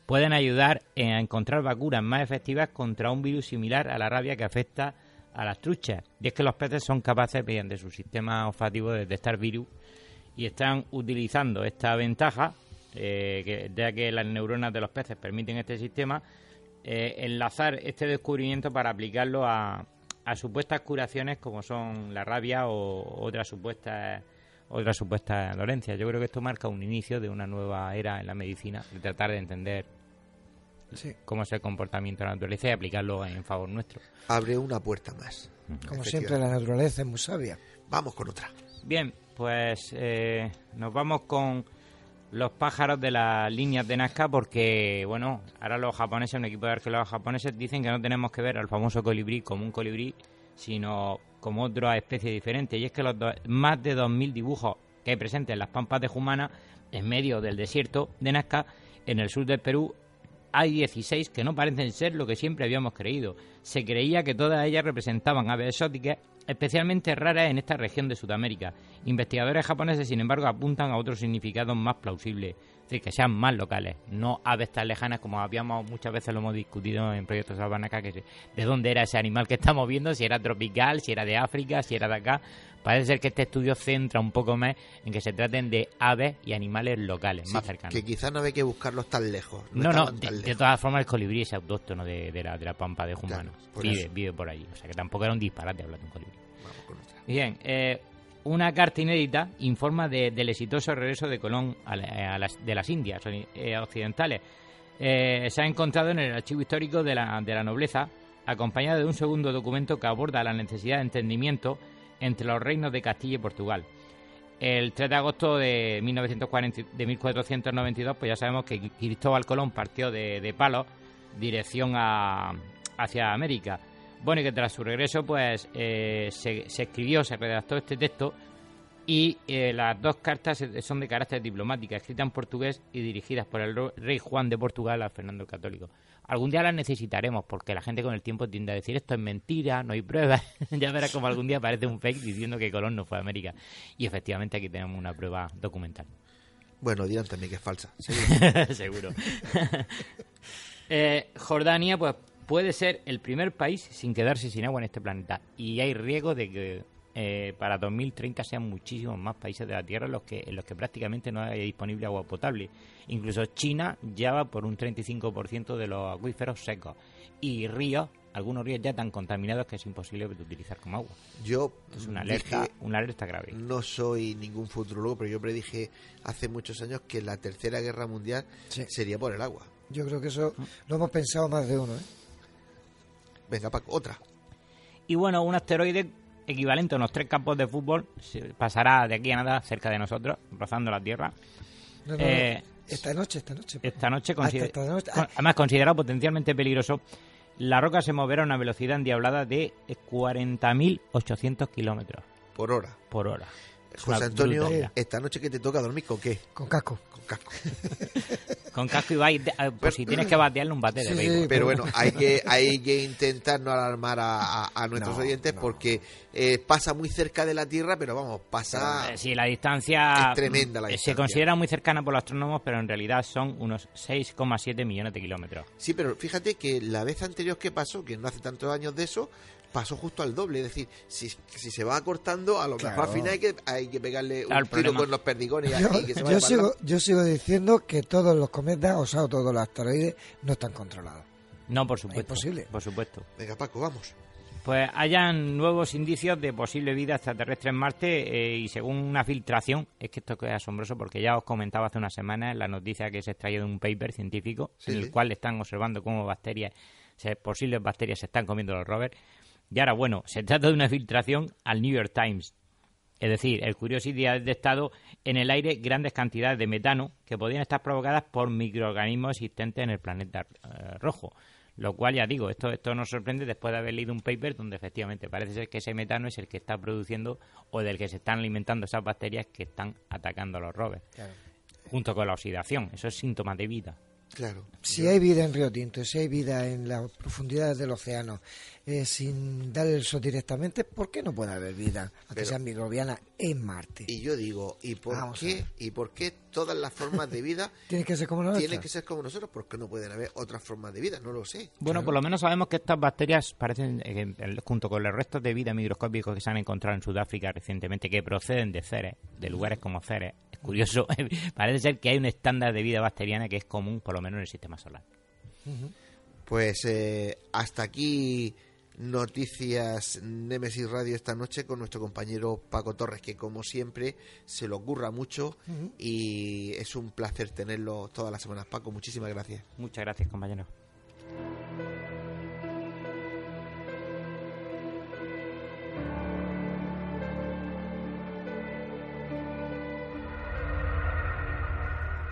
pueden ayudar a encontrar vacunas más efectivas contra un virus similar a la rabia que afecta a las truchas. Y es que los peces son capaces, mediante su sistema olfativo, de detectar virus y están utilizando esta ventaja, eh, que, ya que las neuronas de los peces permiten este sistema, eh, enlazar este descubrimiento para aplicarlo a, a supuestas curaciones como son la rabia o otras supuestas otras supuestas dolencias. Yo creo que esto marca un inicio de una nueva era en la medicina, de tratar de entender Sí, cómo es el comportamiento de la naturaleza y aplicarlo en favor nuestro. Abre una puerta más. como siempre la naturaleza es muy sabia. Vamos con otra. Bien, pues eh, nos vamos con los pájaros de las líneas de Nazca porque, bueno, ahora los japoneses, un equipo de arqueólogos japoneses, dicen que no tenemos que ver al famoso colibrí como un colibrí, sino como otra especie diferente. Y es que los do- más de 2.000 dibujos que hay presentes en las pampas de Jumana, en medio del desierto de Nazca, en el sur del Perú, hay 16 que no parecen ser lo que siempre habíamos creído. Se creía que todas ellas representaban aves exóticas, especialmente raras en esta región de Sudamérica. Investigadores japoneses, sin embargo, apuntan a otros significados más plausibles, es decir, que sean más locales, no aves tan lejanas como habíamos muchas veces lo hemos discutido en proyectos Sabanaca, que de dónde era ese animal que estamos viendo, si era tropical, si era de África, si era de acá. Parece ser que este estudio centra un poco más en que se traten de aves y animales locales, más cercanos. que quizás no había que buscarlos tan lejos. No, no, de, de todas formas el colibrí es autóctono de, de la, de la pampa de. Claro, por vive, vive por allí. O sea que tampoco era un disparate hablar de un colibrí. Vamos con otra. Bien, eh, una carta inédita informa de- del exitoso regreso de Colón a la- a las, de las Indias eh, occidentales. Eh, se ha encontrado en el archivo histórico de la, de la nobleza, acompañado de un segundo documento que aborda la necesidad de entendimiento entre los reinos de Castilla y Portugal. El 3 de agosto de, 1940, de 1492, pues ya sabemos que Cristóbal Colón partió de, de Palos, dirección a, hacia América. Bueno, y que tras su regreso, pues eh, se, se escribió, se redactó este texto y eh, las dos cartas son de carácter diplomática, escritas en portugués y dirigidas por el rey Juan de Portugal a Fernando el Católico. Algún día las necesitaremos porque la gente con el tiempo tiende a decir esto es mentira, no hay pruebas. ya verás como algún día aparece un fake diciendo que Colón no fue a América. Y efectivamente aquí tenemos una prueba documental. Bueno, dirán también que es falsa. Seguro. Eh, Jordania, pues puede ser el primer país sin quedarse sin agua en este planeta. Y hay riesgo de que eh, para 2030 sean muchísimos más países de la Tierra en los que, en los que prácticamente no haya disponible agua potable. Incluso China ya va por un 35% de los acuíferos secos. Y ríos, algunos ríos ya tan contaminados que es imposible utilizar como agua. Yo Es una alerta, dije, una alerta grave. no soy ningún futurólogo, pero yo predije hace muchos años que la tercera guerra mundial Sí. sería por el agua. Yo creo que eso lo hemos pensado más de uno. ¿eh? Venga, Paco, otra. Y bueno, un asteroide equivalente a unos tres campos de fútbol se pasará de aquí a nada cerca de nosotros, rozando la Tierra. No, no, no. Eh, Esta noche, esta noche. Esta noche, Hasta consider- esta noche. con- Ah. además considerado potencialmente peligroso, la roca se moverá a una velocidad endiablada de 40.800 kilómetros Por hora. por hora. José Antonio, brutalidad. esta noche que te toca dormir, ¿con qué? Con casco. Con casco. Con casco y vais, eh, pues si tienes que batearle un bate de Sí, béisbol. Pero bueno, hay que, hay que intentar no alarmar a, a- a nuestros No, oyentes no. porque eh, pasa muy cerca de la Tierra, pero vamos, pasa... Eh, Sí, la distancia Es tremenda la eh, se distancia. considera muy cercana por los astrónomos, pero en realidad son unos 6,7 millones de kilómetros. Sí, pero fíjate que la vez anterior que pasó, que no hace tantos años de eso, pasó justo al doble. Es decir, si, si se va cortando, a lo mejor al final hay que, hay que pegarle un Claro, tiro problema- con los perdigones Yo, aquí, que se yo vaya para sigo, yo sigo diciendo que todos los cometas, o sea, todos los asteroides, no están controlados. No, por supuesto. imposible. Por supuesto. Venga, Paco, vamos. Pues hayan nuevos indicios de posible vida extraterrestre en Marte eh, y según una filtración, es que esto es asombroso porque ya os comentaba hace unas semanas la noticia que se extraído de un paper científico Sí, en sí. el cual están observando cómo bacterias, se- posibles bacterias se están comiendo los rovers. Y ahora, bueno, se trata de una filtración al New York Times. Es decir, el Curiosity ha detectado en el aire grandes cantidades de metano que podrían estar provocadas por microorganismos existentes en el planeta eh, rojo. Lo cual, ya digo, esto, esto nos sorprende después de haber leído un paper donde efectivamente parece ser que ese metano es el que está produciendo o del que se están alimentando esas bacterias que están atacando a los rovers. Junto con la oxidación. Eso es síntoma de vida. Claro. Si hay vida en Río Tinto, si hay vida en las profundidades del océano, eh, sin dar el sol directamente, ¿por qué no puede haber vida, aunque sea microbiana, en Marte? Y yo digo, ¿y por Vamos qué? ¿Y por qué todas las formas de vida Tiene que ser como la tienen que ser como nosotros? ¿Por qué no pueden haber otras formas de vida? No lo sé. Bueno, por lo menos sabemos que estas bacterias parecen, eh, junto con los restos de vida microscópicos que se han encontrado en Sudáfrica recientemente, que proceden de Ceres, de lugares como Ceres. Curioso, parece ser que hay un estándar de vida bacteriana que es común, por lo menos en el sistema solar. Pues eh, hasta aquí noticias Nemesis Radio esta noche con nuestro compañero Paco Torres, que como siempre se lo ocurra mucho y es un placer tenerlo todas las semanas. Paco, muchísimas gracias. Muchas gracias, compañeros.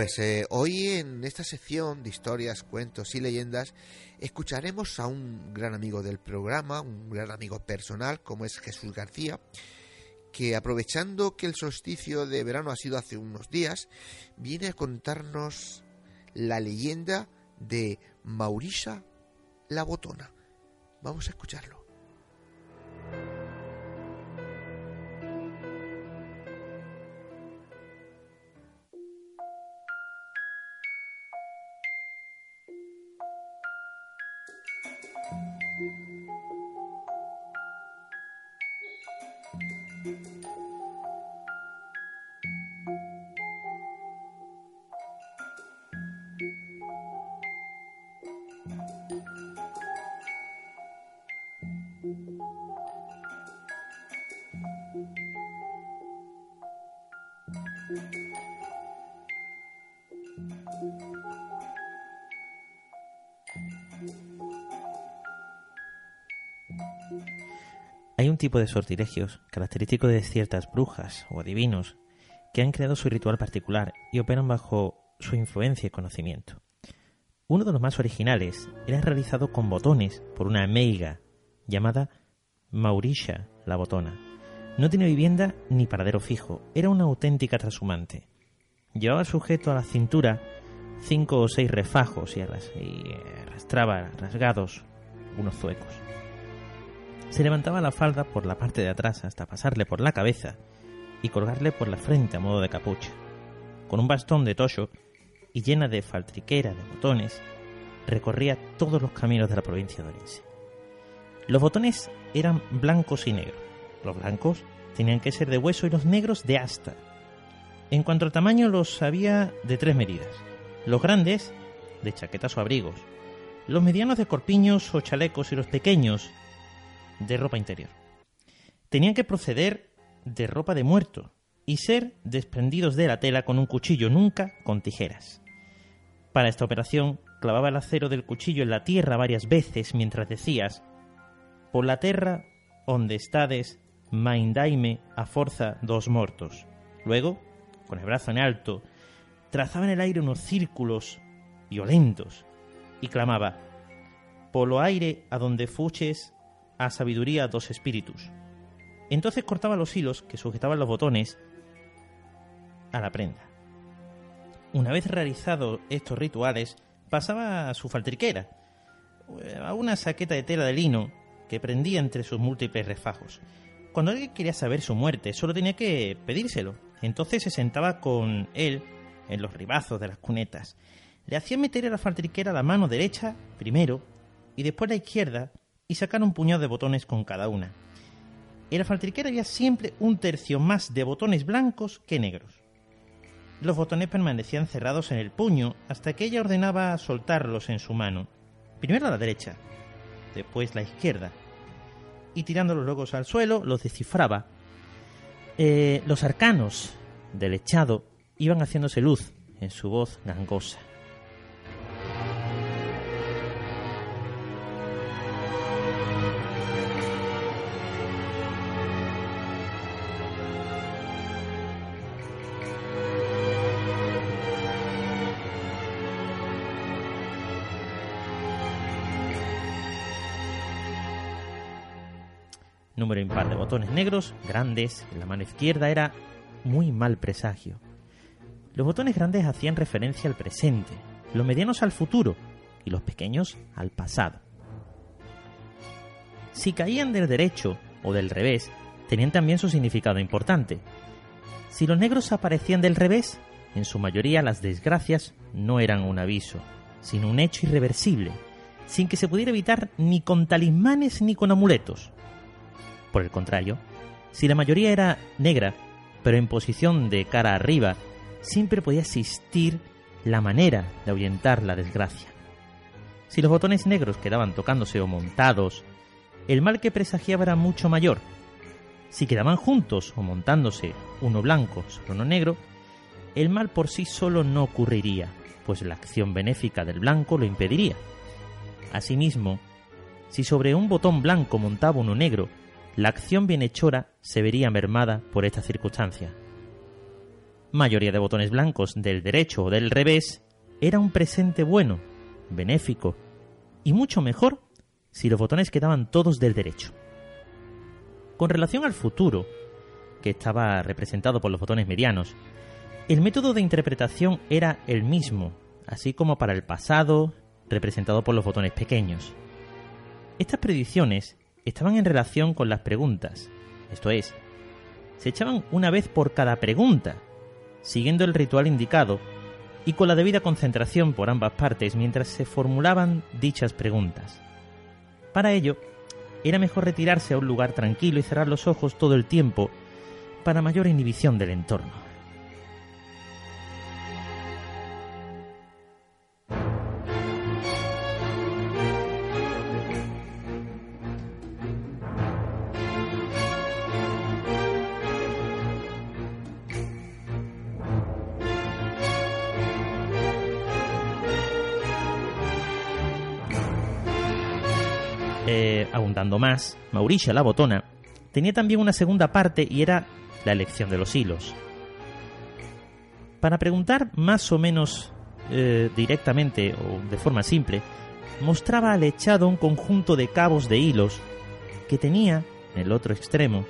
Pues eh, hoy en esta sección de historias, cuentos y leyendas escucharemos a un gran amigo del programa, un gran amigo personal como es Jesús García, que aprovechando que el solsticio de verano ha sido hace unos días, viene a contarnos la leyenda de Maurisa la Botona. Vamos a escucharlo. Tipo de sortilegios característico de ciertas brujas o adivinos que han creado su ritual particular y operan bajo su influencia y conocimiento. Uno de los más originales era realizado con botones por una meiga llamada Maurisha la Botona. No tiene vivienda ni paradero fijo, era una auténtica trashumante. Llevaba sujeto a la cintura cinco o seis refajos y arrastraba rasgados unos zuecos. Se levantaba la falda por la parte de atrás hasta pasarle por la cabeza y colgarle por la frente a modo de capucha. Con un bastón de tocho y llena de faltriquera de botones, recorría todos los caminos de la provincia de Orense. Los botones eran blancos y negros, Los blancos tenían que ser de hueso y los negros de asta. En cuanto al tamaño, los había de tres medidas. Los grandes, de chaquetas o abrigos. Los medianos de corpiños o chalecos y los pequeños, de ropa interior. Tenían que proceder de ropa de muerto y ser desprendidos de la tela con un cuchillo, nunca con tijeras. Para esta operación, clavaba el acero del cuchillo en la tierra varias veces mientras decías: Por la tierra onde estades, maindaime a forza dos mortos. Luego, con el brazo en alto, trazaba en el aire unos círculos violentos y clamaba: Polo aire a donde fuches a sabiduría dos espíritus. Entonces cortaba los hilos que sujetaban los botones a la prenda. Una vez realizados estos rituales, pasaba a su faltriquera, a una saqueta de tela de lino que prendía entre sus múltiples refajos. Cuando alguien quería saber su muerte, solo tenía que pedírselo. Entonces se sentaba con él en los ribazos de las cunetas. Le hacía meter en la faltriquera la mano derecha primero y después la izquierda y sacar un puñado de botones con cada una. En la faltriquera había siempre un tercio más de botones blancos que negros. Los botones permanecían cerrados en el puño hasta que ella ordenaba soltarlos en su mano. Primero la derecha, después la izquierda. Y tirando los logos al suelo, los descifraba. Eh, los arcanos del echado iban haciéndose luz en su voz gangosa. Número impar de botones negros, grandes, en la mano izquierda era muy mal presagio. Los botones grandes hacían referencia al presente, los medianos al futuro y los pequeños al pasado. Si caían del derecho o del revés, tenían también su significado importante. Si los negros aparecían del revés, en su mayoría las desgracias no eran un aviso, sino un hecho irreversible, sin que se pudiera evitar ni con talismanes ni con amuletos. Por el contrario, si la mayoría era negra, pero en posición de cara arriba, siempre podía existir la manera de ahuyentar la desgracia. Si los botones negros quedaban tocándose o montados, el mal que presagiaba era mucho mayor. Si quedaban juntos o montándose uno blanco sobre uno negro, el mal por sí solo no ocurriría, pues la acción benéfica del blanco lo impediría. Asimismo, si sobre un botón blanco montaba uno negro, la acción bienhechora se vería mermada por esta circunstancia. Mayoría de botones blancos del derecho o del revés era un presente bueno, benéfico, y mucho mejor si los botones quedaban todos del derecho. Con relación al futuro, que estaba representado por los botones medianos, el método de interpretación era el mismo, así como para el pasado, representado por los botones pequeños. Estas predicciones estaban en relación con las preguntas, esto es, se echaban una vez por cada pregunta, siguiendo el ritual indicado y con la debida concentración por ambas partes mientras se formulaban dichas preguntas. Para ello, era mejor retirarse a un lugar tranquilo y cerrar los ojos todo el tiempo para mayor inhibición del entorno. Abundando más, Mauricia la botona tenía también una segunda parte y era la elección de los hilos. Para preguntar más o menos eh, directamente o de forma simple, mostraba al echado un conjunto de cabos de hilos que tenía, en el otro extremo,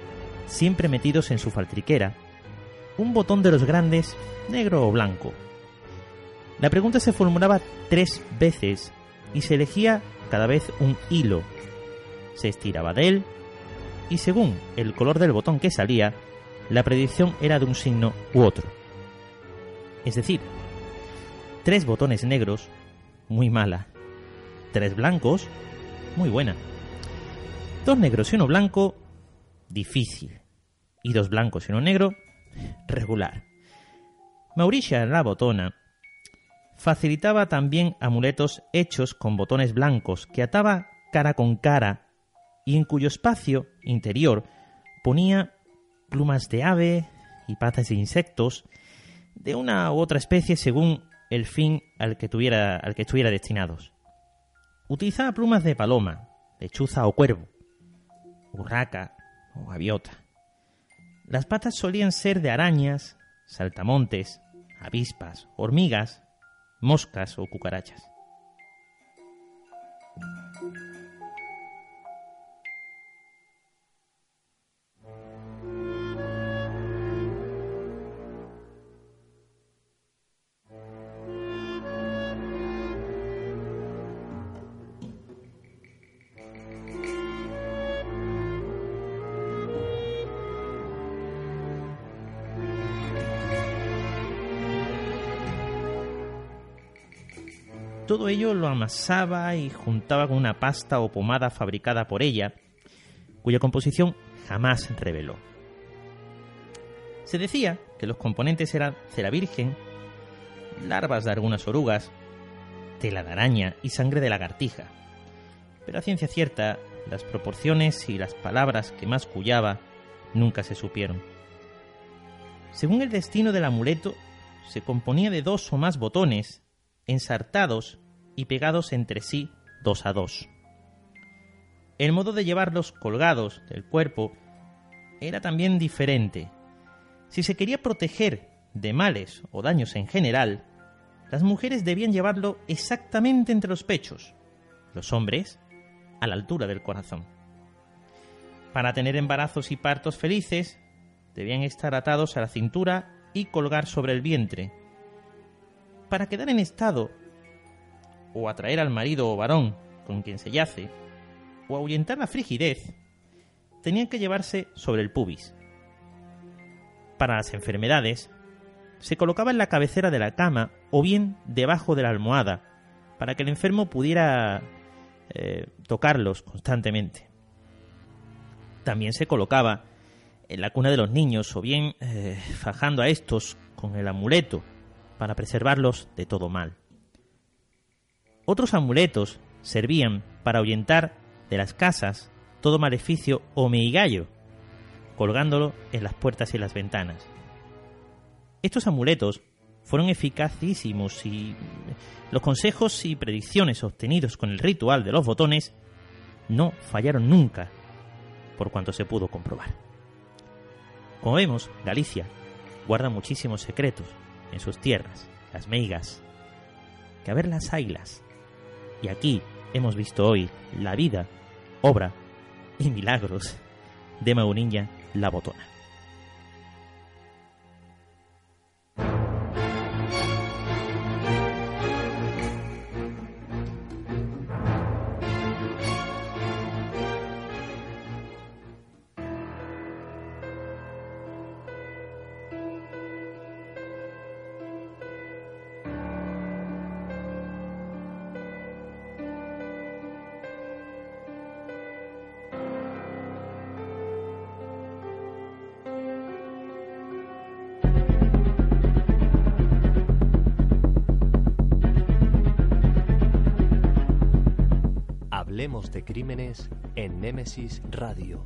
siempre metidos en su faltriquera, un botón de los grandes, negro o blanco. La pregunta se formulaba tres veces y se elegía cada vez un hilo se estiraba de él y según el color del botón que salía, la predicción era de un signo u otro. Es decir, tres botones negros, muy mala. Tres blancos, muy buena. Dos negros y uno blanco, difícil. Y dos blancos y uno negro, regular. Mauricia la botona facilitaba también amuletos hechos con botones blancos que ataba cara con cara y en cuyo espacio interior ponía plumas de ave y patas de insectos de una u otra especie según el fin al que, tuviera, al que estuviera destinados. Utilizaba plumas de paloma, lechuza o cuervo, urraca o gaviota. Las patas solían ser de arañas, saltamontes, avispas, hormigas, moscas o cucarachas. Todo ello lo amasaba y juntaba con una pasta o pomada fabricada por ella, cuya composición jamás reveló. Se decía que los componentes eran cera virgen, larvas de algunas orugas, tela de araña y sangre de lagartija. Pero a ciencia cierta, las proporciones y las palabras que más cullaba nunca se supieron. Según el destino del amuleto, se componía de dos o más botones ensartados y pegados entre sí dos a dos. El modo de llevarlos colgados del cuerpo era también diferente. Si se quería proteger de males o daños en general, las mujeres debían llevarlo exactamente entre los pechos, los hombres a la altura del corazón. Para tener embarazos y partos felices, debían estar atados a la cintura y colgar sobre el vientre. Para quedar en estado o atraer al marido o varón con quien se yace, o ahuyentar la frigidez, tenían que llevarse sobre el pubis. Para las enfermedades, se colocaba en la cabecera de la cama o bien debajo de la almohada, para que el enfermo pudiera eh, tocarlos constantemente. También se colocaba en la cuna de los niños o bien eh, fajando a estos con el amuleto para preservarlos de todo mal. Otros amuletos servían para ahuyentar de las casas todo maleficio o meigallo, colgándolo en las puertas y las ventanas. Estos amuletos fueron eficacísimos y los consejos y predicciones obtenidos con el ritual de los botones no fallaron nunca, por cuanto se pudo comprobar. Como vemos, Galicia guarda muchísimos secretos en sus tierras, las meigas, que a ver las águilas y aquí hemos visto hoy la vida, obra y milagros de Mauniña la Botona. De crímenes en Némesis Radio.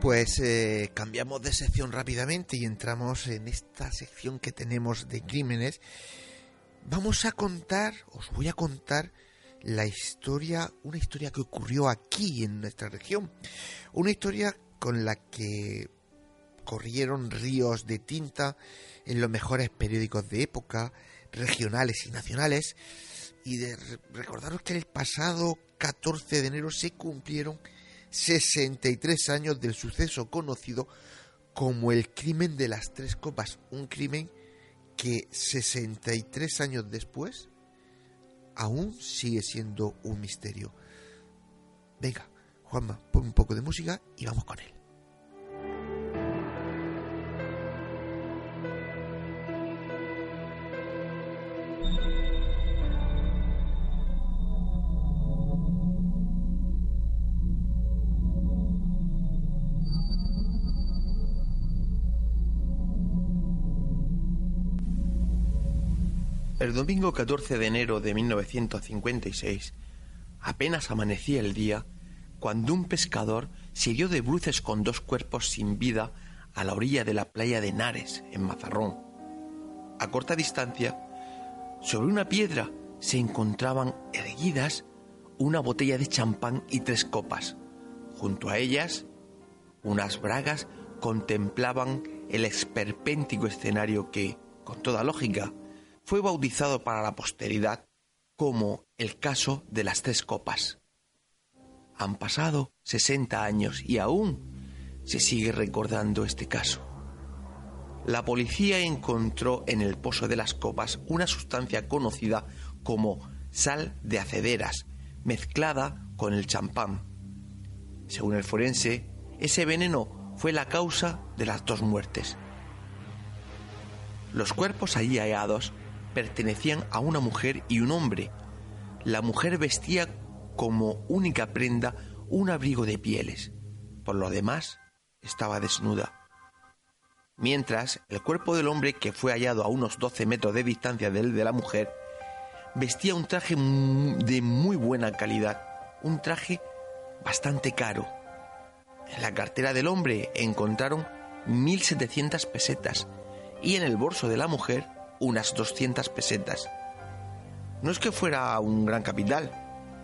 Pues eh, cambiamos de sección rápidamente y entramos en esta sección que tenemos de crímenes. Vamos a contar, os voy a contar la historia, una historia que ocurrió aquí en nuestra región, una historia con la que corrieron ríos de tinta en los mejores periódicos de época, regionales y nacionales, y de recordaros que el pasado 14 de enero se cumplieron 63 años del suceso conocido como el crimen de las tres copas, un crimen que 63 años después aún sigue siendo un misterio. Venga, Juanma, pon un poco de música y vamos con él. El domingo 14 de enero de 1956, apenas amanecía el día, cuando un pescador se dio de bruces con dos cuerpos sin vida a la orilla de la playa de Nares, en Mazarrón. A corta distancia, sobre una piedra se encontraban erguidas una botella de champán y tres copas. Junto a ellas, unas bragas contemplaban el esperpéntico escenario que, con toda lógica, fue bautizado para la posteridad como el caso de las tres copas. Han pasado 60 años y aún se sigue recordando este caso. La policía encontró en el pozo de las copas una sustancia conocida como sal de acederas, mezclada con el champán. Según el forense, ese veneno fue la causa de las dos muertes. Los cuerpos allí hallados pertenecían a una mujer y un hombre. La mujer vestía como única prenda un abrigo de pieles. Por lo demás, estaba desnuda. Mientras, el cuerpo del hombre, que fue hallado a unos 12 metros de distancia del de la mujer, vestía un traje de muy buena calidad, un traje bastante caro. En la cartera del hombre encontraron 1.700 pesetas y en el bolso de la mujer unas 200 pesetas. No es que fuera un gran capital,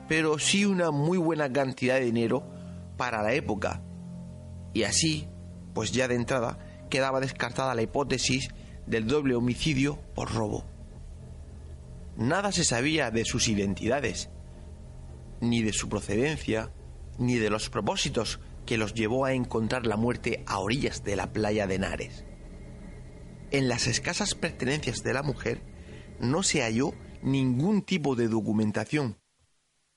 pero sí una muy buena cantidad de dinero para la época. Y así, pues ya de entrada, quedaba descartada la hipótesis del doble homicidio por robo. Nada se sabía de sus identidades, ni de su procedencia, ni de los propósitos que los llevó a encontrar la muerte a orillas de la playa de Nares. En las escasas pertenencias de la mujer no se halló ningún tipo de documentación,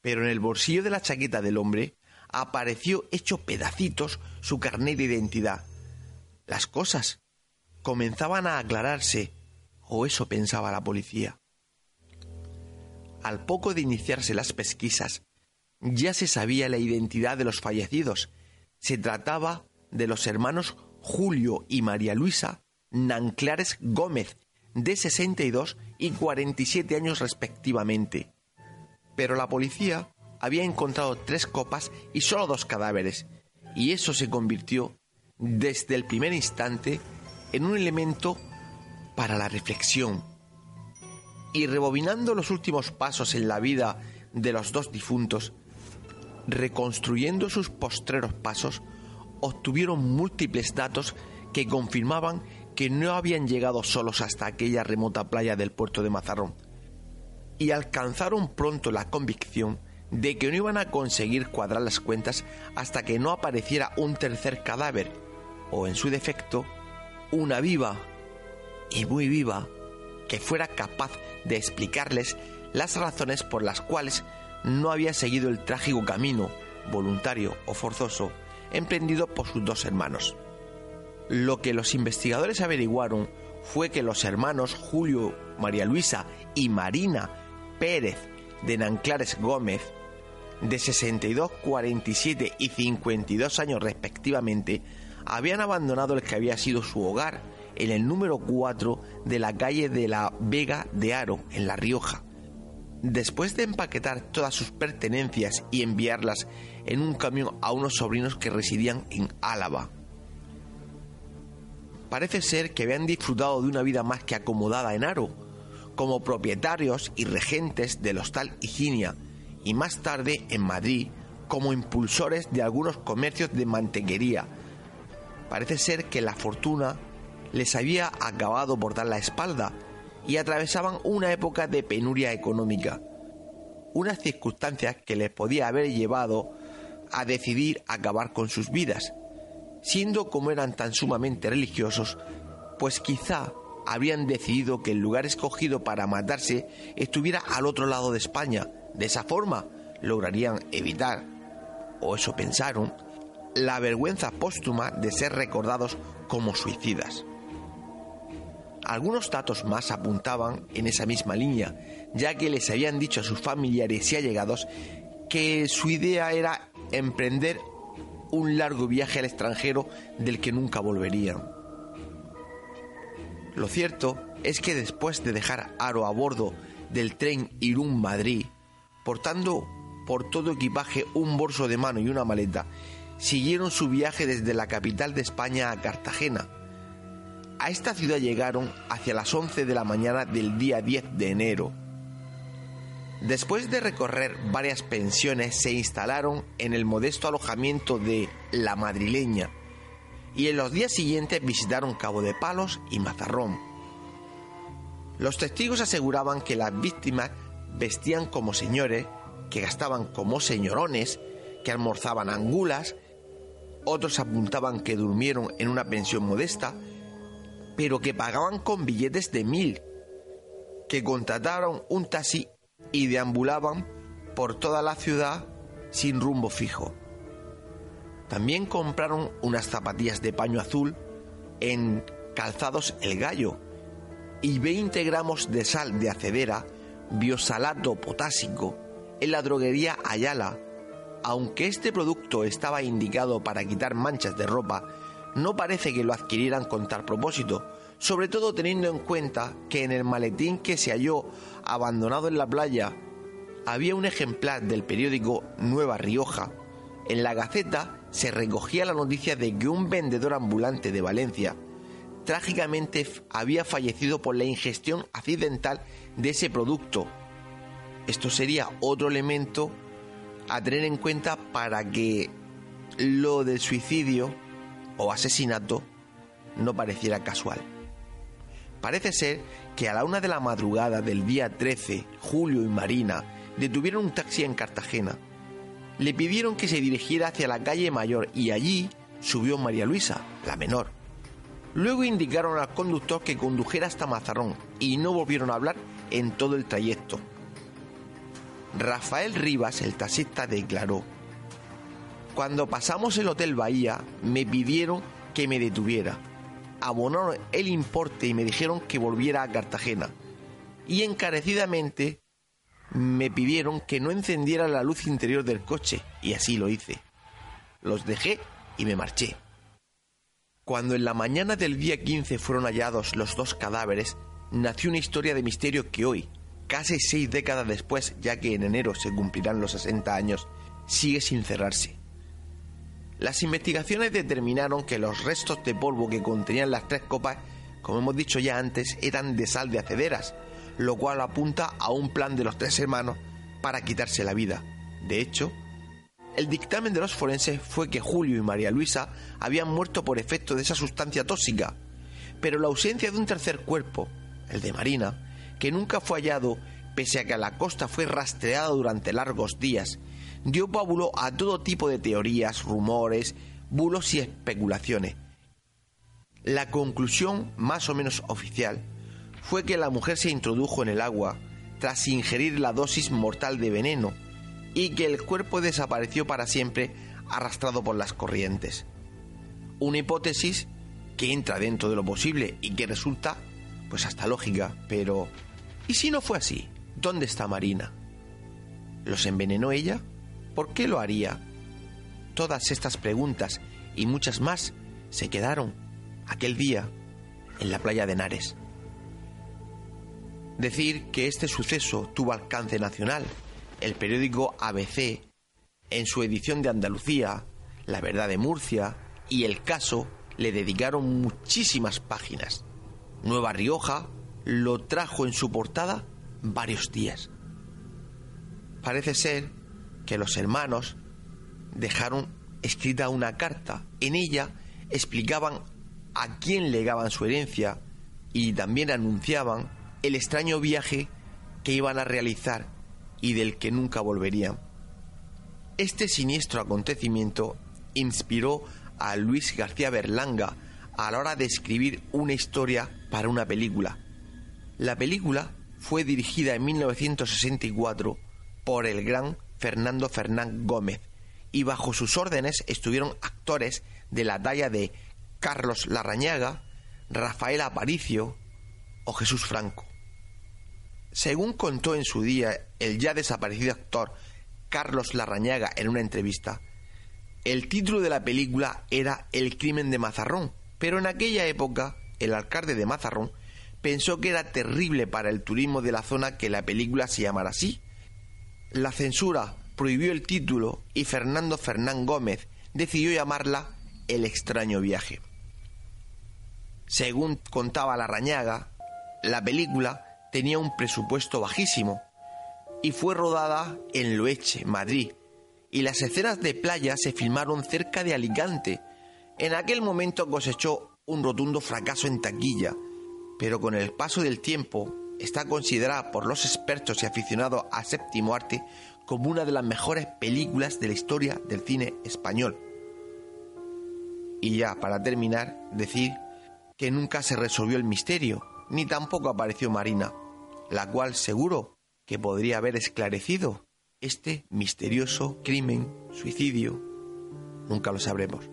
pero en el bolsillo de la chaqueta del hombre apareció hecho pedacitos su carnet de identidad. Las cosas comenzaban a aclararse, o eso pensaba la policía. Al poco de iniciarse las pesquisas, ya se sabía la identidad de los fallecidos se trataba de los hermanos Julio y María Luisa Nanclares Gómez, de 62 y 47 años respectivamente. Pero la policía había encontrado tres copas y solo dos cadáveres, y eso se convirtió, desde el primer instante, en un elemento para la reflexión. Y rebobinando los últimos pasos en la vida de los dos difuntos, reconstruyendo sus postreros pasos, obtuvieron múltiples datos que confirmaban que no habían llegado solos hasta aquella remota playa del puerto de Mazarrón, y alcanzaron pronto la convicción de que no iban a conseguir cuadrar las cuentas hasta que no apareciera un tercer cadáver, o en su defecto, una viva, y muy viva, que fuera capaz de explicarles las razones por las cuales no había seguido el trágico camino, voluntario o forzoso, emprendido por sus dos hermanos. Lo que los investigadores averiguaron fue que los hermanos Julio, María Luisa y Marina Pérez de Nanclares Gómez, de 62, 47 y 52 años respectivamente, habían abandonado el que había sido su hogar en el número 4 de la calle de la Vega de Aro, en La Rioja, Después de empaquetar todas sus pertenencias y enviarlas en un camión a unos sobrinos que residían en Álava. Parece ser que habían disfrutado de una vida más que acomodada en Aro, como propietarios y regentes del hostal Higinia, y más tarde en Madrid como impulsores de algunos comercios de mantequería. Parece ser que la fortuna les había acabado por dar la espalda y atravesaban una época de penuria económica, unas circunstancias que les podía haber llevado a decidir acabar con sus vidas, siendo como eran tan sumamente religiosos, pues quizá habrían decidido que el lugar escogido para matarse estuviera al otro lado de España. De esa forma lograrían evitar, o eso pensaron, la vergüenza póstuma de ser recordados como suicidas. Algunos datos más apuntaban en esa misma línea, ya que les habían dicho a sus familiares y allegados que su idea era emprender un largo viaje al extranjero del que nunca volverían. Lo cierto es que después de dejar Aro a bordo del tren Irún-Madrid, portando por todo equipaje un bolso de mano y una maleta, siguieron su viaje desde la capital de España a Cartagena. A esta ciudad llegaron hacia las 11 de la mañana del día 10 de enero. Después de recorrer varias pensiones, se instalaron en el modesto alojamiento de La Madrileña y en los días siguientes visitaron Cabo de Palos y Mazarrón. Los testigos aseguraban que las víctimas vestían como señores, que gastaban como señorones, que almorzaban angulas, otros apuntaban que durmieron en una pensión modesta, pero que pagaban con billetes de mil, que contrataron un taxi y deambulaban por toda la ciudad sin rumbo fijo. También compraron unas zapatillas de paño azul en Calzados El Gallo y 20 gramos de sal de acedera, biosalato potásico, en la droguería Ayala. Aunque este producto estaba indicado para quitar manchas de ropa, no parece que lo adquirieran con tal propósito, sobre todo teniendo en cuenta que en el maletín que se halló abandonado en la playa había un ejemplar del periódico Nueva Rioja. En la Gaceta se recogía la noticia de que un vendedor ambulante de Valencia trágicamente había fallecido por la ingestión accidental de ese producto. Esto sería otro elemento a tener en cuenta para que lo del suicidio o asesinato no pareciera casual. Parece ser que a la una de la madrugada del día 13, Julio y Marina detuvieron un taxi en Cartagena. Le pidieron que se dirigiera hacia la calle Mayor y allí subió María Luisa, la menor. Luego indicaron al conductor que condujera hasta Mazarrón y no volvieron a hablar en todo el trayecto. Rafael Rivas, el taxista, declaró, Cuando pasamos el Hotel Bahía me pidieron que me detuviera. Abonaron el importe y me dijeron que volviera a Cartagena. Y encarecidamente me pidieron que no encendiera la luz interior del coche y así lo hice. Los dejé y me marché. Cuando en la mañana del día 15 fueron hallados los dos cadáveres, nació una historia de misterio que hoy, casi seis décadas después, ya que en enero se cumplirán los 60 años, sigue sin cerrarse. Las investigaciones determinaron que los restos de polvo que contenían las tres copas, como hemos dicho ya antes, eran de sal de acederas, lo cual apunta a un plan de los tres hermanos para quitarse la vida. De hecho, el dictamen de los forenses fue que Julio y María Luisa habían muerto por efecto de esa sustancia tóxica, pero la ausencia de un tercer cuerpo, el de Marina, que nunca fue hallado pese a que la costa fue rastreada durante largos días, dio pábulo a todo tipo de teorías, rumores, bulos y especulaciones. La conclusión más o menos oficial fue que la mujer se introdujo en el agua tras ingerir la dosis mortal de veneno y que el cuerpo desapareció para siempre arrastrado por las corrientes. Una hipótesis que entra dentro de lo posible y que resulta pues hasta lógica, pero ¿y si no fue así? ¿Dónde está Marina? ¿Los envenenó ella? ¿Por qué lo haría? Todas estas preguntas y muchas más se quedaron aquel día en la playa de Henares. Decir que este suceso tuvo alcance nacional el periódico ABC, en su edición de Andalucía, La Verdad de Murcia y El Caso, le dedicaron muchísimas páginas. Nueva Rioja lo trajo en su portada varios días. Parece ser que los hermanos dejaron escrita una carta. En ella explicaban a quién legaban su herencia y también anunciaban el extraño viaje que iban a realizar y del que nunca volvería. Este siniestro acontecimiento inspiró a Luis García Berlanga a la hora de escribir una historia para una película. La película fue dirigida en 1964 por el gran Fernando Fernán Gómez y bajo sus órdenes estuvieron actores de la talla de Carlos Larrañaga, Rafael Aparicio o Jesús Franco. Según contó en su día el ya desaparecido actor Carlos Larrañaga en una entrevista, el título de la película era El crimen de Mazarrón, pero en aquella época el alcalde de Mazarrón pensó que era terrible para el turismo de la zona que la película se llamara así. La censura prohibió el título y Fernando Fernán Gómez decidió llamarla El extraño viaje. Según contaba la Rañaga, la película tenía un presupuesto bajísimo y fue rodada en Loeche, Madrid, y las escenas de playa se filmaron cerca de Alicante. En aquel momento cosechó un rotundo fracaso en taquilla, pero con el paso del tiempo está considerada por los expertos y aficionados al séptimo arte como una de las mejores películas de la historia del cine español. Y ya, para terminar, decir que nunca se resolvió el misterio, ni tampoco apareció Marina, la cual seguro que podría haber esclarecido este misterioso crimen, suicidio. Nunca lo sabremos.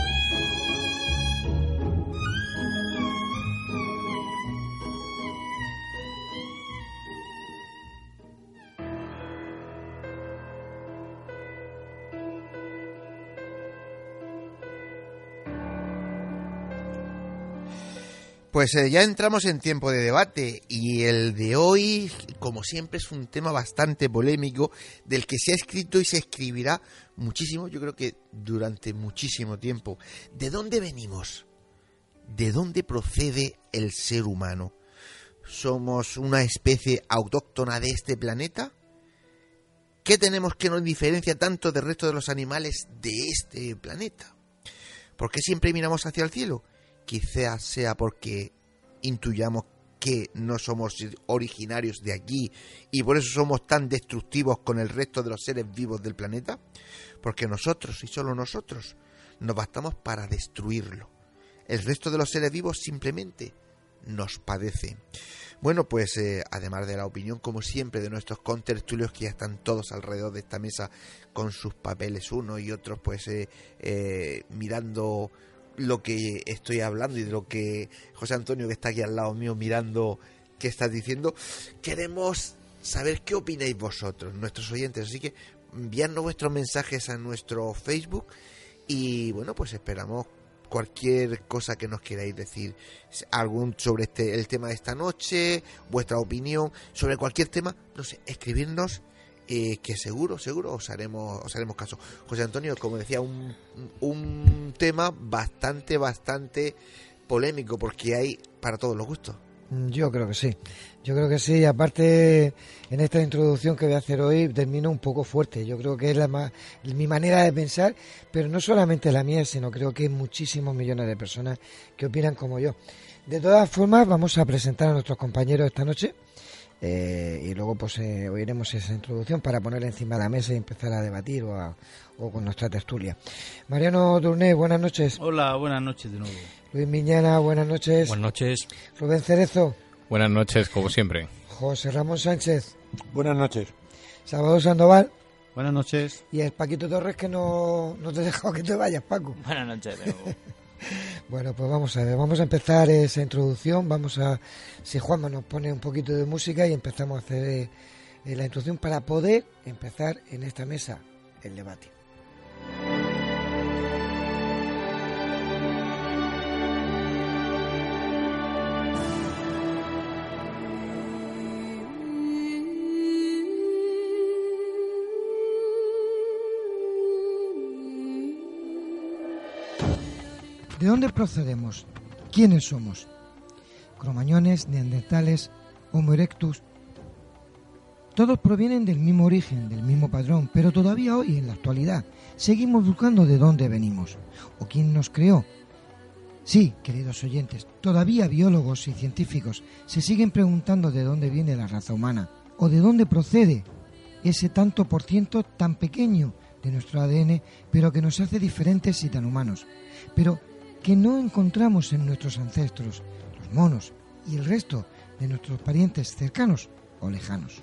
Pues eh, ya entramos en tiempo de debate y el de hoy, como siempre, es un tema bastante polémico del que se ha escrito y se escribirá muchísimo, yo creo que durante muchísimo tiempo. ¿De dónde venimos? ¿De dónde procede el ser humano? ¿Somos una especie autóctona de este planeta? ¿Qué tenemos que nos diferencia tanto del resto de los animales de este planeta? ¿Por qué siempre miramos hacia el cielo? Quizás sea porque intuyamos que no somos originarios de aquí y por eso somos tan destructivos con el resto de los seres vivos del planeta? Porque nosotros y solo nosotros nos bastamos para destruirlo. El resto de los seres vivos simplemente nos padece. Bueno, pues eh, además de la opinión, como siempre, de nuestros contertulios que ya están todos alrededor de esta mesa con sus papeles uno y otros, pues eh, eh, mirando lo que estoy hablando y de lo que José Antonio, que está aquí al lado mío, mirando qué estás diciendo, queremos saber qué opináis vosotros, nuestros oyentes. Así que enviadnos vuestros mensajes a nuestro Facebook y bueno, pues esperamos cualquier cosa que nos queráis decir, algún sobre este el tema de esta noche, vuestra opinión sobre cualquier tema, no sé, escribirnos eh, que seguro, seguro os haremos, os haremos caso. José Antonio, como decía, un, un tema bastante, bastante polémico porque hay para todos los gustos. Mm, yo creo que sí. Yo creo que sí. Aparte, en esta introducción que voy a hacer hoy, termino un poco fuerte. Yo creo que es la mi manera de pensar, pero no solamente la mía, sino creo que hay muchísimos millones de personas que opinan como yo. De todas formas, vamos a presentar a nuestros compañeros esta noche. Eh, y luego pues eh, oiremos esa introducción para ponerla encima de la mesa y empezar a debatir o, o con nuestra tertulia. Mariano Durné, buenas noches. Hola, buenas noches de nuevo. Luis Miñana, buenas noches. Buenas noches. Rubén Cerezo. Buenas noches, como siempre. José Ramón Sánchez. Buenas noches. Salvador Sandoval. Buenas noches. Y el Paquito Torres que no, no te he dejado que te vayas, Paco. Buenas noches. bueno, pues vamos a ver, vamos a empezar esa introducción. Vamos a, si Juanma nos pone un poquito de música y empezamos a hacer eh, la introducción para poder empezar en esta mesa el debate. ¿De dónde procedemos? ¿Quiénes somos? Cromañones, neandertales, Homo erectus. Todos provienen del mismo origen, del mismo padrón, pero todavía hoy, en la actualidad, seguimos buscando de dónde venimos o quién nos creó. Sí, queridos oyentes, todavía biólogos y científicos se siguen preguntando de dónde viene la raza humana o de dónde procede ese tanto por ciento tan pequeño de nuestro ADN, pero que nos hace diferentes y tan humanos. Pero que no encontramos en nuestros ancestros, los monos y el resto de nuestros parientes cercanos o lejanos.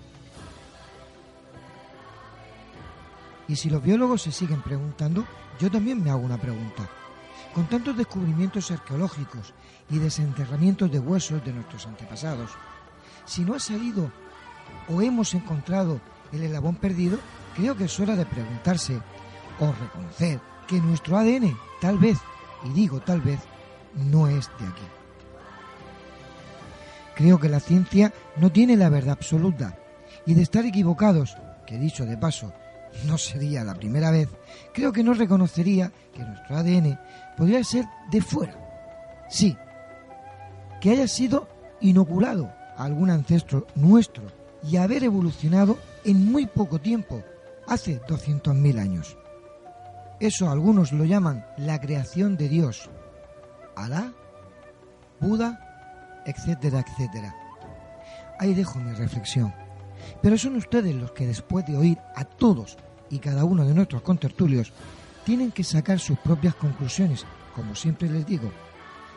Y si los biólogos se siguen preguntando, yo también me hago una pregunta. Con tantos descubrimientos arqueológicos y desenterramientos de huesos de nuestros antepasados, si no ha salido o hemos encontrado el eslabón perdido, creo que es hora de preguntarse o reconocer que nuestro ADN tal vez y digo tal vez, no es de aquí. Creo que la ciencia no tiene la verdad absoluta y de estar equivocados, que dicho de paso, no sería la primera vez, creo que no reconocería que nuestro ADN podría ser de fuera. Sí, que haya sido inoculado a algún ancestro nuestro y haber evolucionado en muy poco tiempo, hace 200.000 años. Eso algunos lo llaman la creación de Dios, Alá, Buda, etcétera, etcétera. Ahí dejo mi reflexión. Pero son ustedes los que después de oír a todos y cada uno de nuestros contertulios, tienen que sacar sus propias conclusiones, como siempre les digo,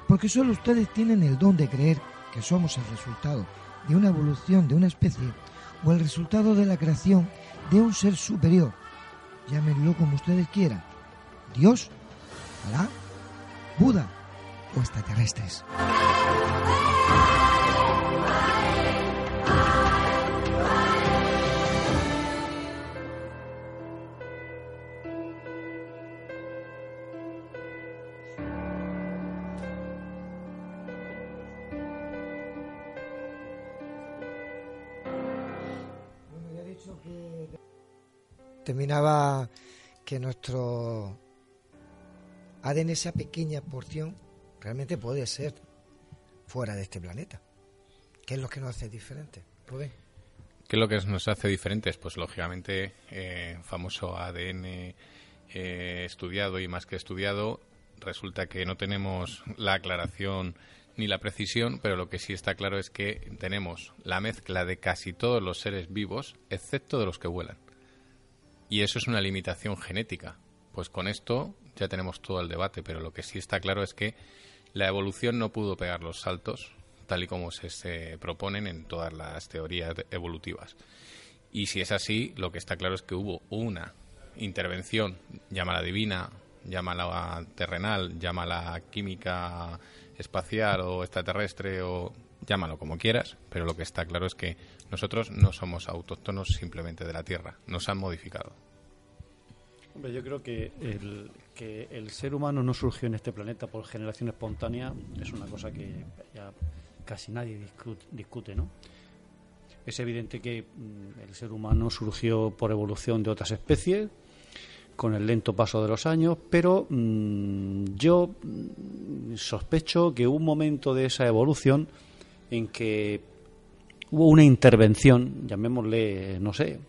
porque solo ustedes tienen el don de creer que somos el resultado de una evolución de una especie o el resultado de la creación de un ser superior, llámenlo como ustedes quieran, Dios, Alá, Buda o extraterrestres. Terminaba que nuestro ADN, esa pequeña porción, realmente puede ser fuera de este planeta. ¿Qué es lo que nos hace diferente? ¿Qué es lo que nos hace diferentes? Pues lógicamente, eh, famoso ADN eh, estudiado y más que estudiado, resulta que no tenemos la aclaración ni la precisión, pero lo que sí está claro es que tenemos la mezcla de casi todos los seres vivos, excepto de los que vuelan. Y eso es una limitación genética. Pues con esto ya tenemos todo el debate, pero lo que sí está claro es que la evolución no pudo pegar los saltos tal y como se, proponen en todas las teorías evolutivas. Y si es así, lo que está claro es que hubo una intervención, llámala divina, llámala terrenal, llámala química espacial o extraterrestre o llámalo como quieras, pero lo que está claro es que nosotros no somos autóctonos simplemente de la Tierra, nos han modificado. Hombre, yo creo que el, que el ser humano no surgió en este planeta por generación espontánea es una cosa que ya casi nadie discute, ¿no? Es evidente que mm, el ser humano surgió por evolución de otras especies, con el lento paso de los años, pero mm, yo mm, sospecho que un momento de esa evolución en que hubo una intervención, llamémosle, no sé,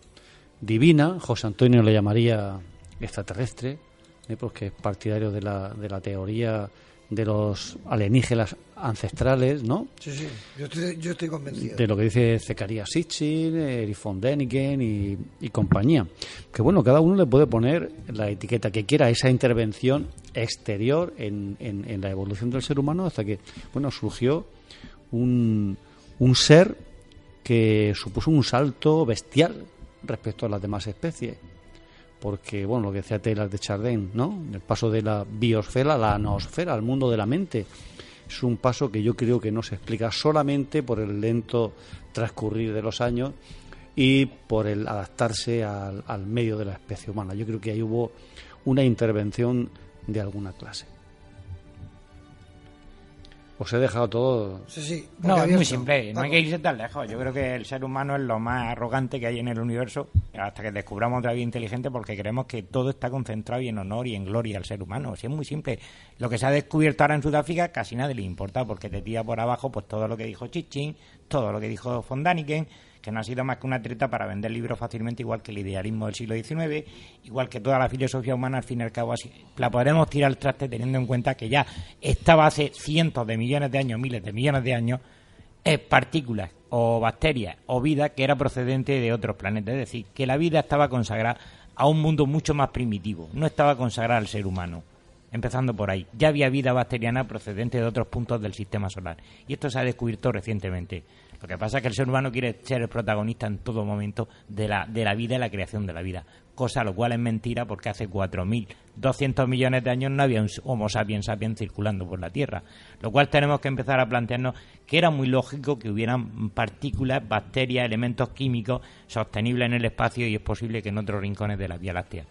divina, José Antonio le llamaría extraterrestre, ¿eh? porque es partidario de la, de la teoría de los alienígenas ancestrales, ¿no? Sí, sí, yo estoy, convencido. De lo que dice Zecarías Sitchin, Erich von Däniken y, y, compañía. Que bueno, cada uno le puede poner la etiqueta que quiera a esa intervención exterior en, en, la evolución del ser humano hasta que, bueno, surgió un, un ser que supuso un salto bestial respecto a las demás especies porque, bueno, lo que decía Taylor de Chardin, ¿no? El paso de la biosfera a la noosfera, al mundo de la mente. Es un paso que yo creo que no se explica solamente por el lento transcurrir de los años y por el adaptarse al, al medio de la especie humana. Yo creo que ahí hubo una intervención de alguna clase. Os he dejado todo. Sí, sí. No, es muy simple. No hay que irse tan lejos. Yo creo que el ser humano es lo más arrogante que hay en el universo hasta que descubramos otra vida inteligente porque creemos que todo está concentrado y en honor y en gloria al ser humano. Si es muy simple. Lo que se ha descubierto ahora en Sudáfrica casi nadie le importa porque te tira por abajo pues todo lo que dijo Chichín, todo lo que dijo von Daniken que no ha sido más que una treta para vender libros fácilmente, igual que el idealismo del siglo XIX, igual que toda la filosofía humana, al fin y al cabo, así, la podremos tirar al traste teniendo en cuenta que ya estaba hace cientos de millones de años, miles de millones de años, es partículas o bacterias o vida que era procedente de otros planetas. Es decir, que la vida estaba consagrada a un mundo mucho más primitivo, no estaba consagrada al ser humano. Empezando por ahí. Ya había vida bacteriana procedente de otros puntos del sistema solar. Y esto se ha descubierto recientemente. Lo que pasa es que el ser humano quiere ser el protagonista en todo momento de la, de la vida y la creación de la vida. Cosa lo cual es mentira porque hace 4.200 millones de años no había un Homo sapiens sapiens circulando por la Tierra. Lo cual tenemos que empezar a plantearnos que era muy lógico que hubieran partículas, bacterias, elementos químicos sostenibles en el espacio y es posible que en otros rincones de la Vía Láctea.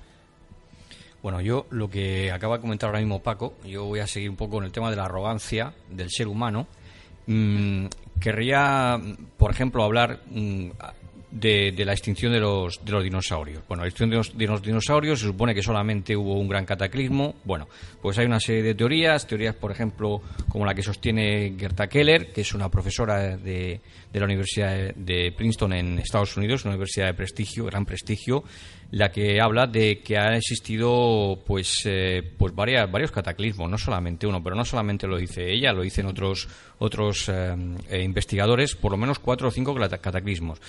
Bueno, yo lo que acaba de comentar ahora mismo Paco, yo voy a seguir un poco en el tema de la arrogancia del ser humano. Mm, querría, por ejemplo, hablar mm, de, la extinción de los, de los dinosaurios. Bueno, la extinción de los, dinosaurios se supone que solamente hubo un gran cataclismo. Bueno, pues hay una serie de teorías, teorías, por ejemplo, como la que sostiene Gerta Keller, que es una profesora de, de la Universidad de Princeton en Estados Unidos, una universidad de prestigio, gran prestigio, la que habla de que ha existido pues eh, pues varias, varios cataclismos, no solamente uno, pero no solamente lo dice ella, lo dicen otros otros eh, eh, investigadores, por lo menos cuatro o cinco cataclismos,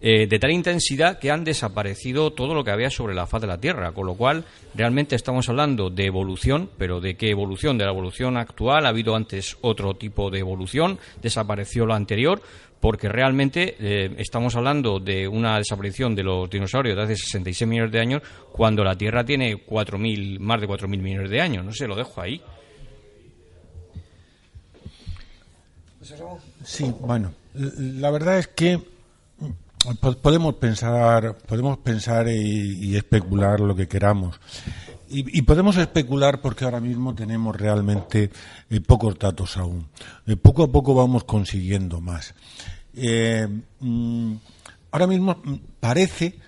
de tal intensidad que han desaparecido todo lo que había sobre la faz de la Tierra, con lo cual realmente estamos hablando de evolución, pero ¿de qué evolución? De la evolución actual, ha habido antes otro tipo de evolución, desapareció lo anterior, porque realmente eh, estamos hablando de una desaparición de los dinosaurios de hace 66 millones de años cuando la Tierra tiene 4.000, más de 4.000 millones de años. No sé, lo dejo ahí. Sí, bueno, la verdad es que podemos pensar, podemos pensar y especular lo que queramos. Y, podemos especular porque ahora mismo tenemos realmente eh, pocos datos aún. Eh, poco a poco vamos consiguiendo más. Eh, mm, ahora mismo mm, parece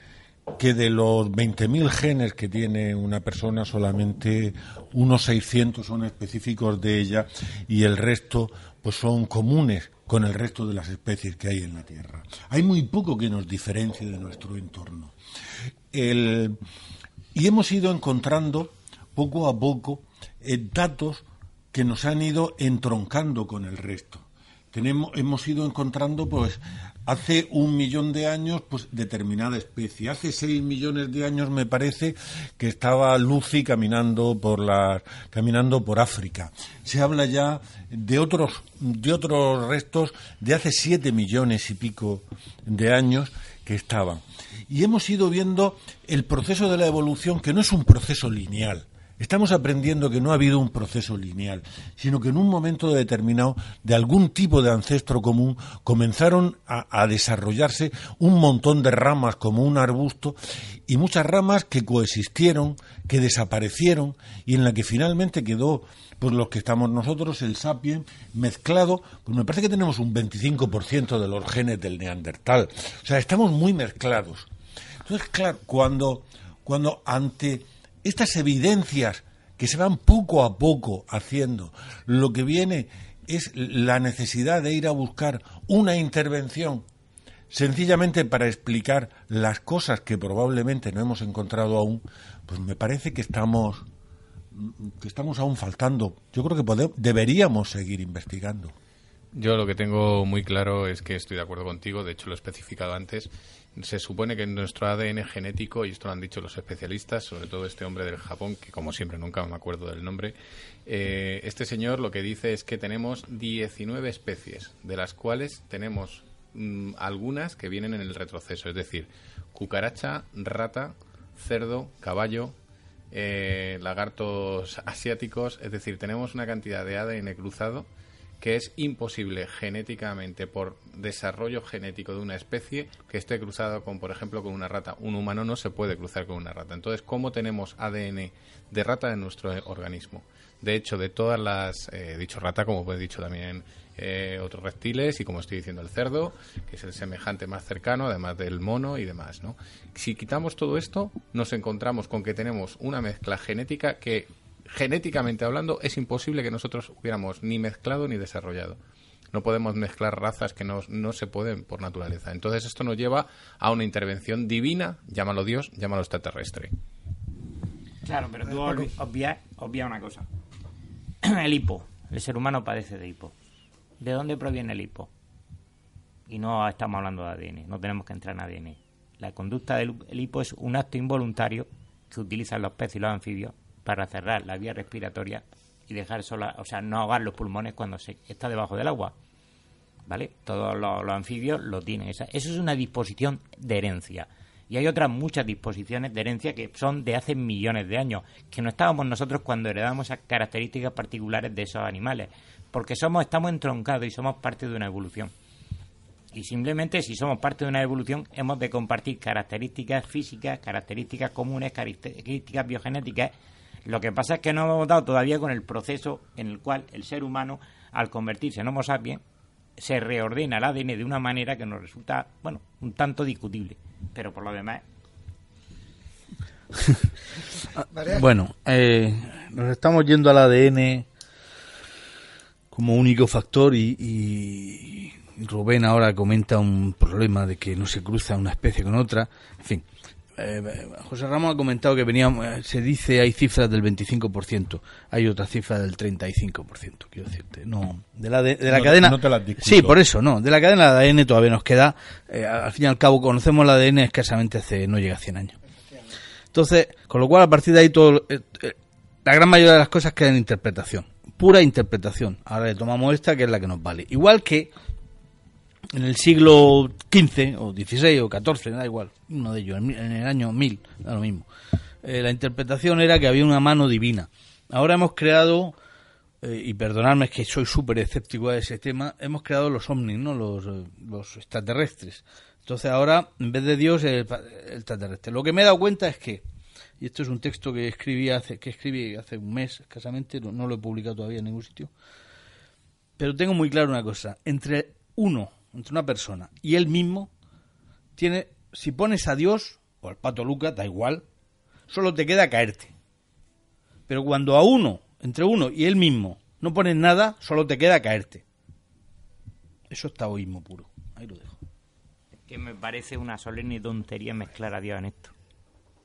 que de los 20.000 genes que tiene una persona, solamente unos 600 son específicos de ella y el resto pues son comunes con el resto de las especies que hay en la Tierra. Hay muy poco que nos diferencie de nuestro entorno. Y hemos ido encontrando poco a poco eh, datos que nos han ido entroncando con el resto. Hemos ido encontrando, pues, hace un millón de años, pues, determinada especie. Hace seis millones de años, me parece, que estaba Lucy caminando por la, caminando por África. Se habla ya de otros, de otros restos de hace siete millones y pico de años que estaban. Y hemos ido viendo el proceso de la evolución, que no es un proceso lineal Estamos aprendiendo que no ha habido un proceso lineal, sino que en un momento determinado, de algún tipo de ancestro común, comenzaron a, desarrollarse un montón de ramas como un arbusto y muchas ramas que coexistieron, que desaparecieron y en la que finalmente quedó pues los que estamos nosotros, el sapien, mezclado, pues me parece que tenemos un 25% de los genes del neandertal. O sea, estamos muy mezclados. Entonces, claro, cuando, cuando ante estas evidencias que se van poco a poco haciendo, lo que viene es la necesidad de ir a buscar una intervención sencillamente para explicar las cosas que probablemente no hemos encontrado aún, pues me parece que estamos que estamos aún faltando. Yo creo que deberíamos seguir investigando. Yo lo que tengo muy claro es que estoy de acuerdo contigo, de hecho lo he especificado antes, se supone que en nuestro ADN genético, y esto lo han dicho los especialistas, sobre todo este hombre del Japón, que como siempre nunca me acuerdo del nombre, eh, este señor lo que dice es que tenemos 19 especies, de las cuales tenemos mm, algunas que vienen en el retroceso, es decir, cucaracha, rata, cerdo, caballo, eh, lagartos asiáticos, es decir, tenemos una cantidad de ADN cruzado que es imposible genéticamente por desarrollo genético de una especie que esté cruzado con, por ejemplo, con una rata. Un humano no se puede cruzar con una rata. Entonces, ¿cómo tenemos ADN de rata en nuestro organismo? De hecho, de todas las, eh, dicho rata, como he dicho también eh, otros reptiles y como estoy diciendo el cerdo, que es el semejante más cercano, además del mono y demás, ¿no? Si quitamos todo esto, nos encontramos con que tenemos una mezcla genética que genéticamente hablando, es imposible que nosotros hubiéramos ni mezclado ni desarrollado. No podemos mezclar razas que no, no se pueden por naturaleza. Entonces esto nos lleva a una intervención divina, llámalo Dios, llámalo extraterrestre. Claro, pero tú obvias obvia una cosa. El hipo. El ser humano padece de hipo. ¿De dónde proviene el hipo? Y no estamos hablando de ADN, no tenemos que entrar en ADN. La conducta del hipo es un acto involuntario que utilizan los peces y los anfibios para cerrar la vía respiratoria y dejar sola, o sea, no ahogar los pulmones cuando se está debajo del agua. ¿Vale? Todos los, anfibios lo tienen. Esa, eso es una disposición de herencia. Y hay otras muchas disposiciones de herencia que son de hace millones de años, que no estábamos nosotros cuando heredamos esas características particulares de esos animales, porque somos estamos entroncados y somos parte de una evolución. Y simplemente si somos parte de una evolución hemos de compartir características físicas, características comunes, características biogenéticas lo que pasa es que no hemos dado todavía con el proceso en el cual el ser humano, al convertirse en Homo sapiens, se reordena el ADN de una manera que nos resulta, bueno, un tanto discutible. Pero por lo demás. bueno, eh, nos estamos yendo al ADN como único factor y, y, Rubén ahora comenta un problema de que no se cruza una especie con otra. En fin, eh, José Ramón ha comentado que venía, eh, se dice hay cifras del 25%, hay otra cifra del 35%, quiero decirte. No, de la, de, la cadena. sí, por eso, no. De la cadena de ADN todavía nos queda, eh, al fin y al cabo, conocemos la ADN escasamente hace, no llega a 100 años. Entonces, con lo cual, a partir de ahí, todo, la gran mayoría de las cosas quedan en interpretación, pura interpretación. Ahora le tomamos esta, que es la que nos vale. Igual que en el siglo XV o XVI o XIV, da igual, uno de ellos, en el año 1000, da lo mismo. Eh, la interpretación era que había una mano divina. Ahora hemos creado, eh, y perdonadme que soy súper escéptico de ese tema, hemos creado los ovnis, ¿no? los, eh, los extraterrestres. Entonces ahora, en vez de Dios, el, el extraterrestre. Lo que me he dado cuenta es que, y esto es un texto que escribí hace, que escribí hace un mes escasamente, no lo he publicado todavía en ningún sitio, pero tengo muy claro una cosa, entre uno entre una persona y él mismo, tiene, si pones a Dios o al pato Luca, da igual, solo te queda caerte. Pero cuando a uno, entre uno y él mismo, no pones nada, solo te queda caerte. Eso es taoísmo puro. Ahí lo dejo. Que me parece una solemne tontería mezclar a Dios en esto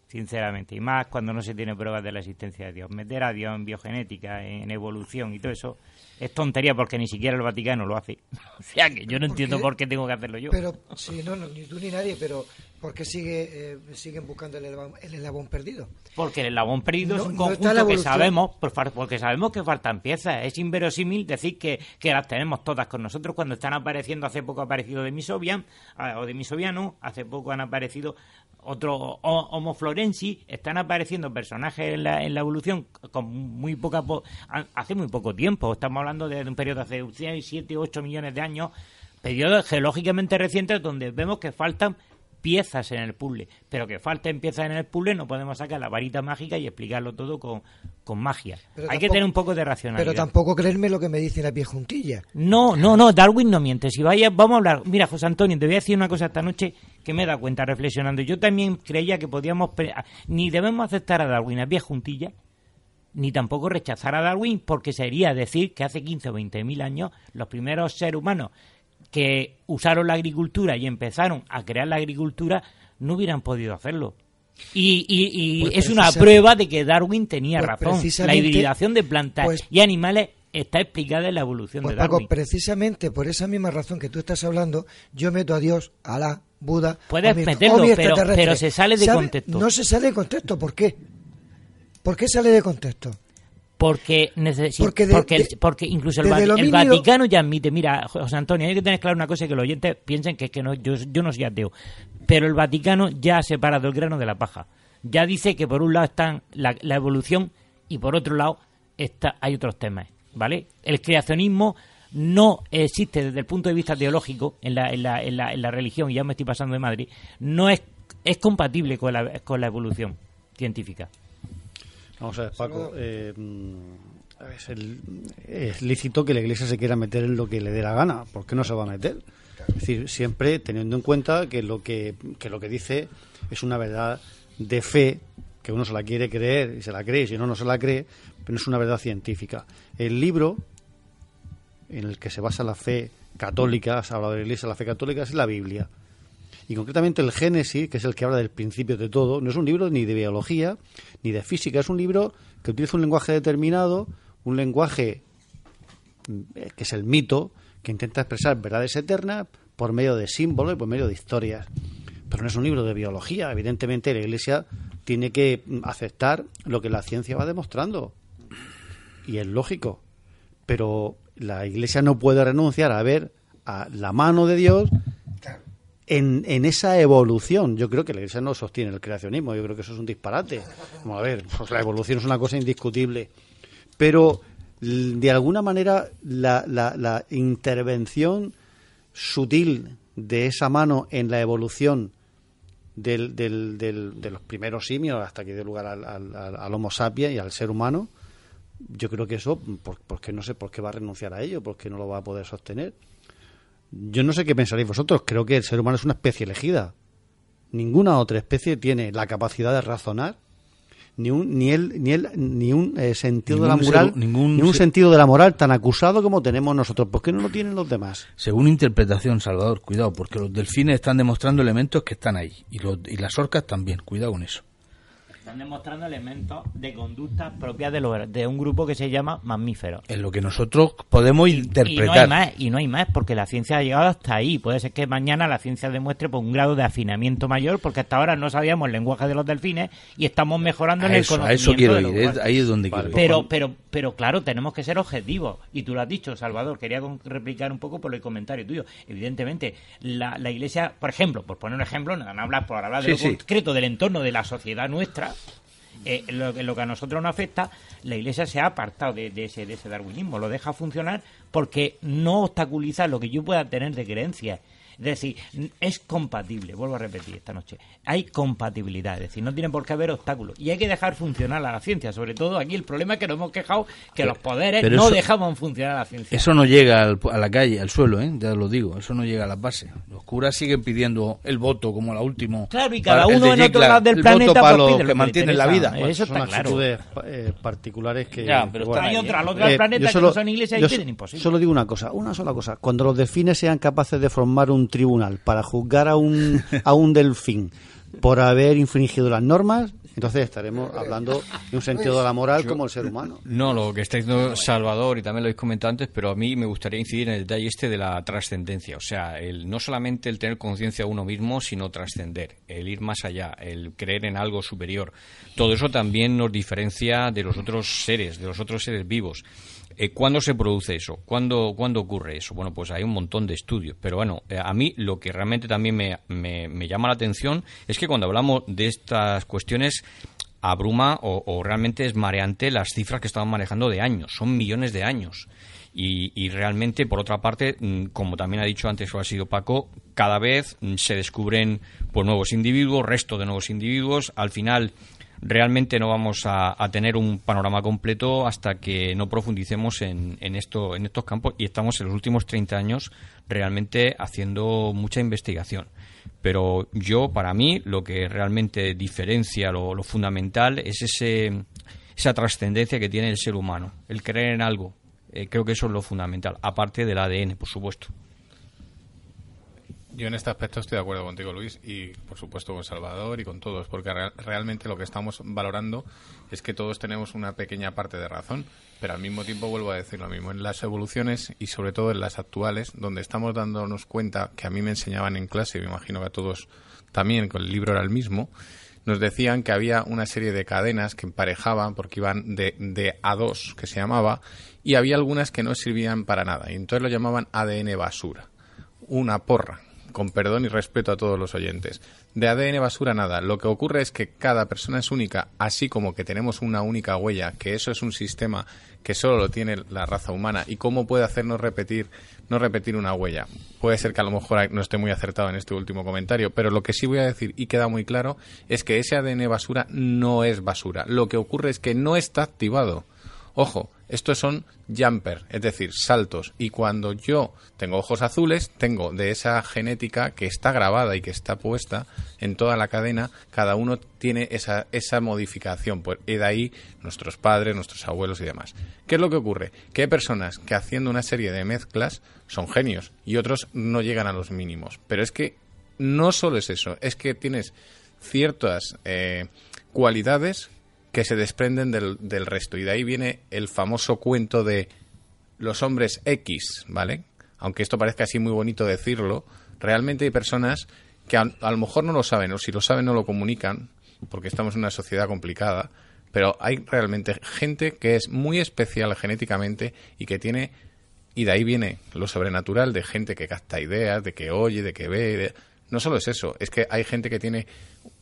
sinceramente, y más cuando no se tiene pruebas de la existencia de Dios. Meter a Dios en biogenética, en evolución y todo eso es tontería porque ni siquiera el Vaticano lo hace. o sea que yo no entiendo por qué tengo que hacerlo yo. Pero, sí, no, ni tú ni nadie, pero ¿por qué sigue, eh, siguen buscando el eslabón, perdido? Porque el eslabón perdido es un conjunto que sabemos, porque sabemos que faltan piezas. Es inverosímil decir que, que las tenemos todas con nosotros cuando están apareciendo, hace poco ha aparecido de Misovian, o de Misoviano, hace poco han aparecido otro Homo florensis, están apareciendo personajes en la, en la evolución con muy poca hace muy poco tiempo, estamos hablando de un periodo hace 7, 8 millones de años, periodos geológicamente recientes donde vemos que faltan piezas en el puzzle, pero que falten piezas en el puzzle no podemos sacar la varita mágica y explicarlo todo con, con magia. Hay que tener un poco de racionalidad. Pero tampoco creerme lo que me dice la pie juntilla. No, no, no, Darwin no miente. Si vaya, vamos a hablar. Mira, José Antonio, te voy a decir una cosa esta noche que me he dado cuenta reflexionando. Yo también creía que podíamos ni debemos aceptar a Darwin a pie juntilla ni tampoco rechazar a Darwin porque sería decir que hace 15 o 20 mil años los primeros seres humanos que usaron la agricultura y empezaron a crear la agricultura no hubieran podido hacerlo. Y, pues es una prueba de que Darwin tenía pues razón. La hibridación de plantas pues y animales está explicada en la evolución de Darwin. precisamente por esa misma razón que tú estás hablando, yo meto a Dios, a la Buda. Puedes meterlo, pero, pero, se sale de contexto. No se sale de contexto. ¿Por qué? ¿Por qué sale de contexto? Porque, porque, porque, incluso el, Vaticano ya admite, mira, José Antonio, hay que tener claro una cosa que los oyentes piensen que, que no, yo, yo no soy ateo, pero el Vaticano ya ha separado el grano de la paja. Ya dice que por un lado están la, evolución y por otro lado está, hay otros temas, ¿vale? El creacionismo no existe desde el punto de vista teológico en la, en la, en la, en la religión, y ya me estoy pasando de Madrid, no es, es compatible con la, con la evolución científica. Vamos a ver, Paco. Eh, es, lícito que la Iglesia se quiera meter en lo que le dé la gana. ¿Por qué no se va a meter? Es decir, siempre teniendo en cuenta que lo que, que lo que dice es una verdad de fe, que uno se la quiere creer y se la cree, y si no, no se la cree, pero no es una verdad científica. El libro en el que se basa la fe católica, se ha hablado de la Iglesia, la fe católica, es la Biblia. Y concretamente el Génesis, que es el que habla del principio de todo, no es un libro ni de biología ni de física, es un libro que utiliza un lenguaje determinado, un lenguaje mm, que es el mito, que intenta expresar verdades eternas por medio de símbolos y por medio de historias. Pero no es un libro de biología. Evidentemente la Iglesia tiene que mm, aceptar lo que la ciencia va demostrando. Y es lógico. Pero la Iglesia no puede renunciar a ver a la mano de Dios en, en, esa evolución. Yo creo que la Iglesia no sostiene el creacionismo, yo creo que eso es un disparate. Vamos a ver, pues la evolución es una cosa indiscutible. Pero, de alguna manera, la, la, intervención sutil de esa mano en la evolución del, del, de los primeros simios hasta que dio lugar al, Homo sapiens y al ser humano, yo creo que eso, ¿por, qué no sé por qué va a renunciar a ello? ¿Por qué no lo va a poder sostener? Yo no sé qué pensaréis vosotros, creo que el ser humano es una especie elegida. Ninguna otra especie tiene la capacidad de razonar, ni un, ni el, ni el, ni un eh, sentido de la moral, ningún, ni un sentido de la moral tan acusado como tenemos nosotros. ¿Por qué no lo tienen los demás? Según interpretación, Salvador, cuidado, porque los delfines están demostrando elementos que están ahí y, los, y las orcas también. Cuidado con eso están demostrando elementos de conducta propias de, de un grupo que se llama mamíferos. En lo que nosotros podemos interpretar. Y no hay más, y no hay más, porque la ciencia ha llegado hasta ahí. Puede ser que mañana la ciencia demuestre por un grado de afinamiento mayor, porque hasta ahora no sabíamos el lenguaje de los delfines y estamos mejorando en el conocimiento. A eso quiero ir, ahí es donde quiero Pero, pero, pero claro, tenemos que ser objetivos. Y tú lo has dicho, Salvador. Quería replicar un poco por el comentario tuyo. Evidentemente, la, la Iglesia, por ejemplo, por poner un ejemplo, no hablar por hablar de lo concreto del entorno de la sociedad nuestra, eh, lo, lo, que a nosotros nos afecta, la Iglesia se ha apartado de, ese, de ese darwinismo, lo deja funcionar porque no obstaculiza lo que yo pueda tener de creencias. Es decir, es compatible, vuelvo a repetir esta noche, hay compatibilidad, es decir, no tiene por qué haber obstáculos. Y hay que dejar funcionar a la ciencia, sobre todo aquí el problema es que nos hemos quejado que los poderes no dejaban funcionar a la ciencia. Eso no llega a la calle, al suelo, ¿eh? ya lo digo, eso no llega a la base. Los curas siguen pidiendo el voto como la última. Claro, y cada uno en otro lado del planeta para pues, los que mantienen la vida. eso está son claro. Eh, particulares que... Ya, pero hay otra, los del planeta que no son ingleses y tienen imposible. Solo digo una cosa, una sola cosa. Cuando los delfines sean capaces de formar un tribunal para juzgar a un, a un delfín por haber infringido las normas, entonces estaremos hablando de un sentido de la moral como el ser humano. No, lo que está diciendo Salvador, y también lo habéis comentado antes, pero a mí me gustaría incidir en el detalle este de la trascendencia. O sea, el, no solamente el tener conciencia de uno mismo, sino trascender, el ir más allá, el creer en algo superior. Todo eso también nos diferencia de los otros seres, de los otros seres vivos. Eh, ¿Cuándo se produce eso? ¿Cuándo, ¿Cuándo ocurre eso? Bueno, pues hay un montón de estudios. Pero bueno, eh, a mí lo que realmente también me, me, llama la atención es que cuando hablamos de estas cuestiones abruma o, realmente es mareante las cifras que estaban manejando de años. Son millones de años. Y, realmente, por otra parte, mm, como también ha dicho antes o ha sido Paco, cada vez mm, se descubren pues, nuevos individuos, resto de nuevos individuos. Al final realmente no vamos a, tener un panorama completo hasta que no profundicemos en, esto, en estos campos y estamos en los últimos 30 años realmente haciendo mucha investigación. Pero yo, para mí, lo que realmente diferencia lo, fundamental es ese, esa trascendencia que tiene el ser humano, el creer en algo. Eh, creo que eso es lo fundamental, aparte del ADN, por supuesto. Yo en este aspecto estoy de acuerdo contigo, Luis, y por supuesto con Salvador y con todos, porque realmente lo que estamos valorando es que todos tenemos una pequeña parte de razón, pero al mismo tiempo vuelvo a decir lo mismo. En las evoluciones y sobre todo en las actuales, donde estamos dándonos cuenta que a mí me enseñaban en clase, y me imagino que a todos también, con el libro era el mismo, nos decían que había una serie de cadenas que emparejaban porque iban de, de A2, que se llamaba, y había algunas que no servían para nada, y entonces lo llamaban ADN basura. Una porra, con perdón y respeto a todos los oyentes. De ADN basura nada. Lo que ocurre es que cada persona es única, así como que tenemos una única huella, que eso es un sistema que solo lo tiene la raza humana. ¿Y cómo puede hacernos repetir, no repetir una huella? Puede ser que a lo mejor no esté muy acertado en este último comentario, pero lo que sí voy a decir y queda muy claro es que ese ADN basura no es basura. Lo que ocurre es que no está activado. Ojo, estos son jumper, es decir, saltos. Y cuando yo tengo ojos azules, tengo de esa genética que está grabada y que está puesta en toda la cadena, cada uno tiene esa, esa modificación. Pues, de ahí nuestros padres, nuestros abuelos y demás. ¿Qué es lo que ocurre? Que hay personas que haciendo una serie de mezclas son genios y otros no llegan a los mínimos. Pero es que no solo es eso, es que tienes ciertas eh, cualidades que se desprenden del, del resto. Y de ahí viene el famoso cuento de los hombres X, ¿vale? Aunque esto parezca así muy bonito decirlo, realmente hay personas que a, lo mejor no lo saben, o si lo saben no lo comunican, porque estamos en una sociedad complicada, pero hay realmente gente que es muy especial genéticamente y que tiene, y de ahí viene lo sobrenatural de gente que capta ideas, de que oye, de que ve. No solo es eso, es que hay gente que tiene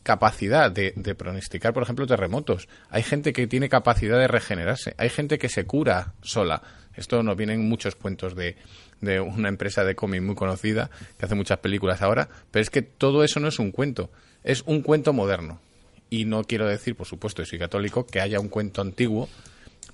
capacidad de, pronosticar, por ejemplo, terremotos. Hay gente que tiene capacidad de regenerarse. Hay gente que se cura sola. Esto nos vienen muchos cuentos de, de una empresa de cómic muy conocida que hace muchas películas ahora, pero es que todo eso no es un cuento, es un cuento moderno. Y no quiero decir, por supuesto, soy católico, que haya un cuento antiguo,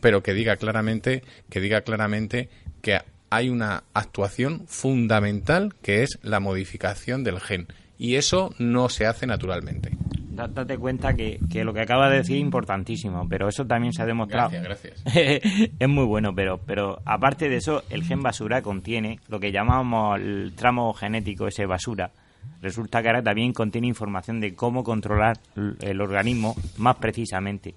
pero que diga claramente, que diga claramente que hay una actuación fundamental que es la modificación del gen y eso no se hace naturalmente. Date cuenta que, lo que acaba de decir es importantísimo, pero eso también se ha demostrado. Gracias, gracias. es muy bueno, pero, pero aparte de eso, el gen basura contiene lo que llamamos el tramo genético, ese basura. Resulta que ahora también contiene información de cómo controlar el organismo más precisamente.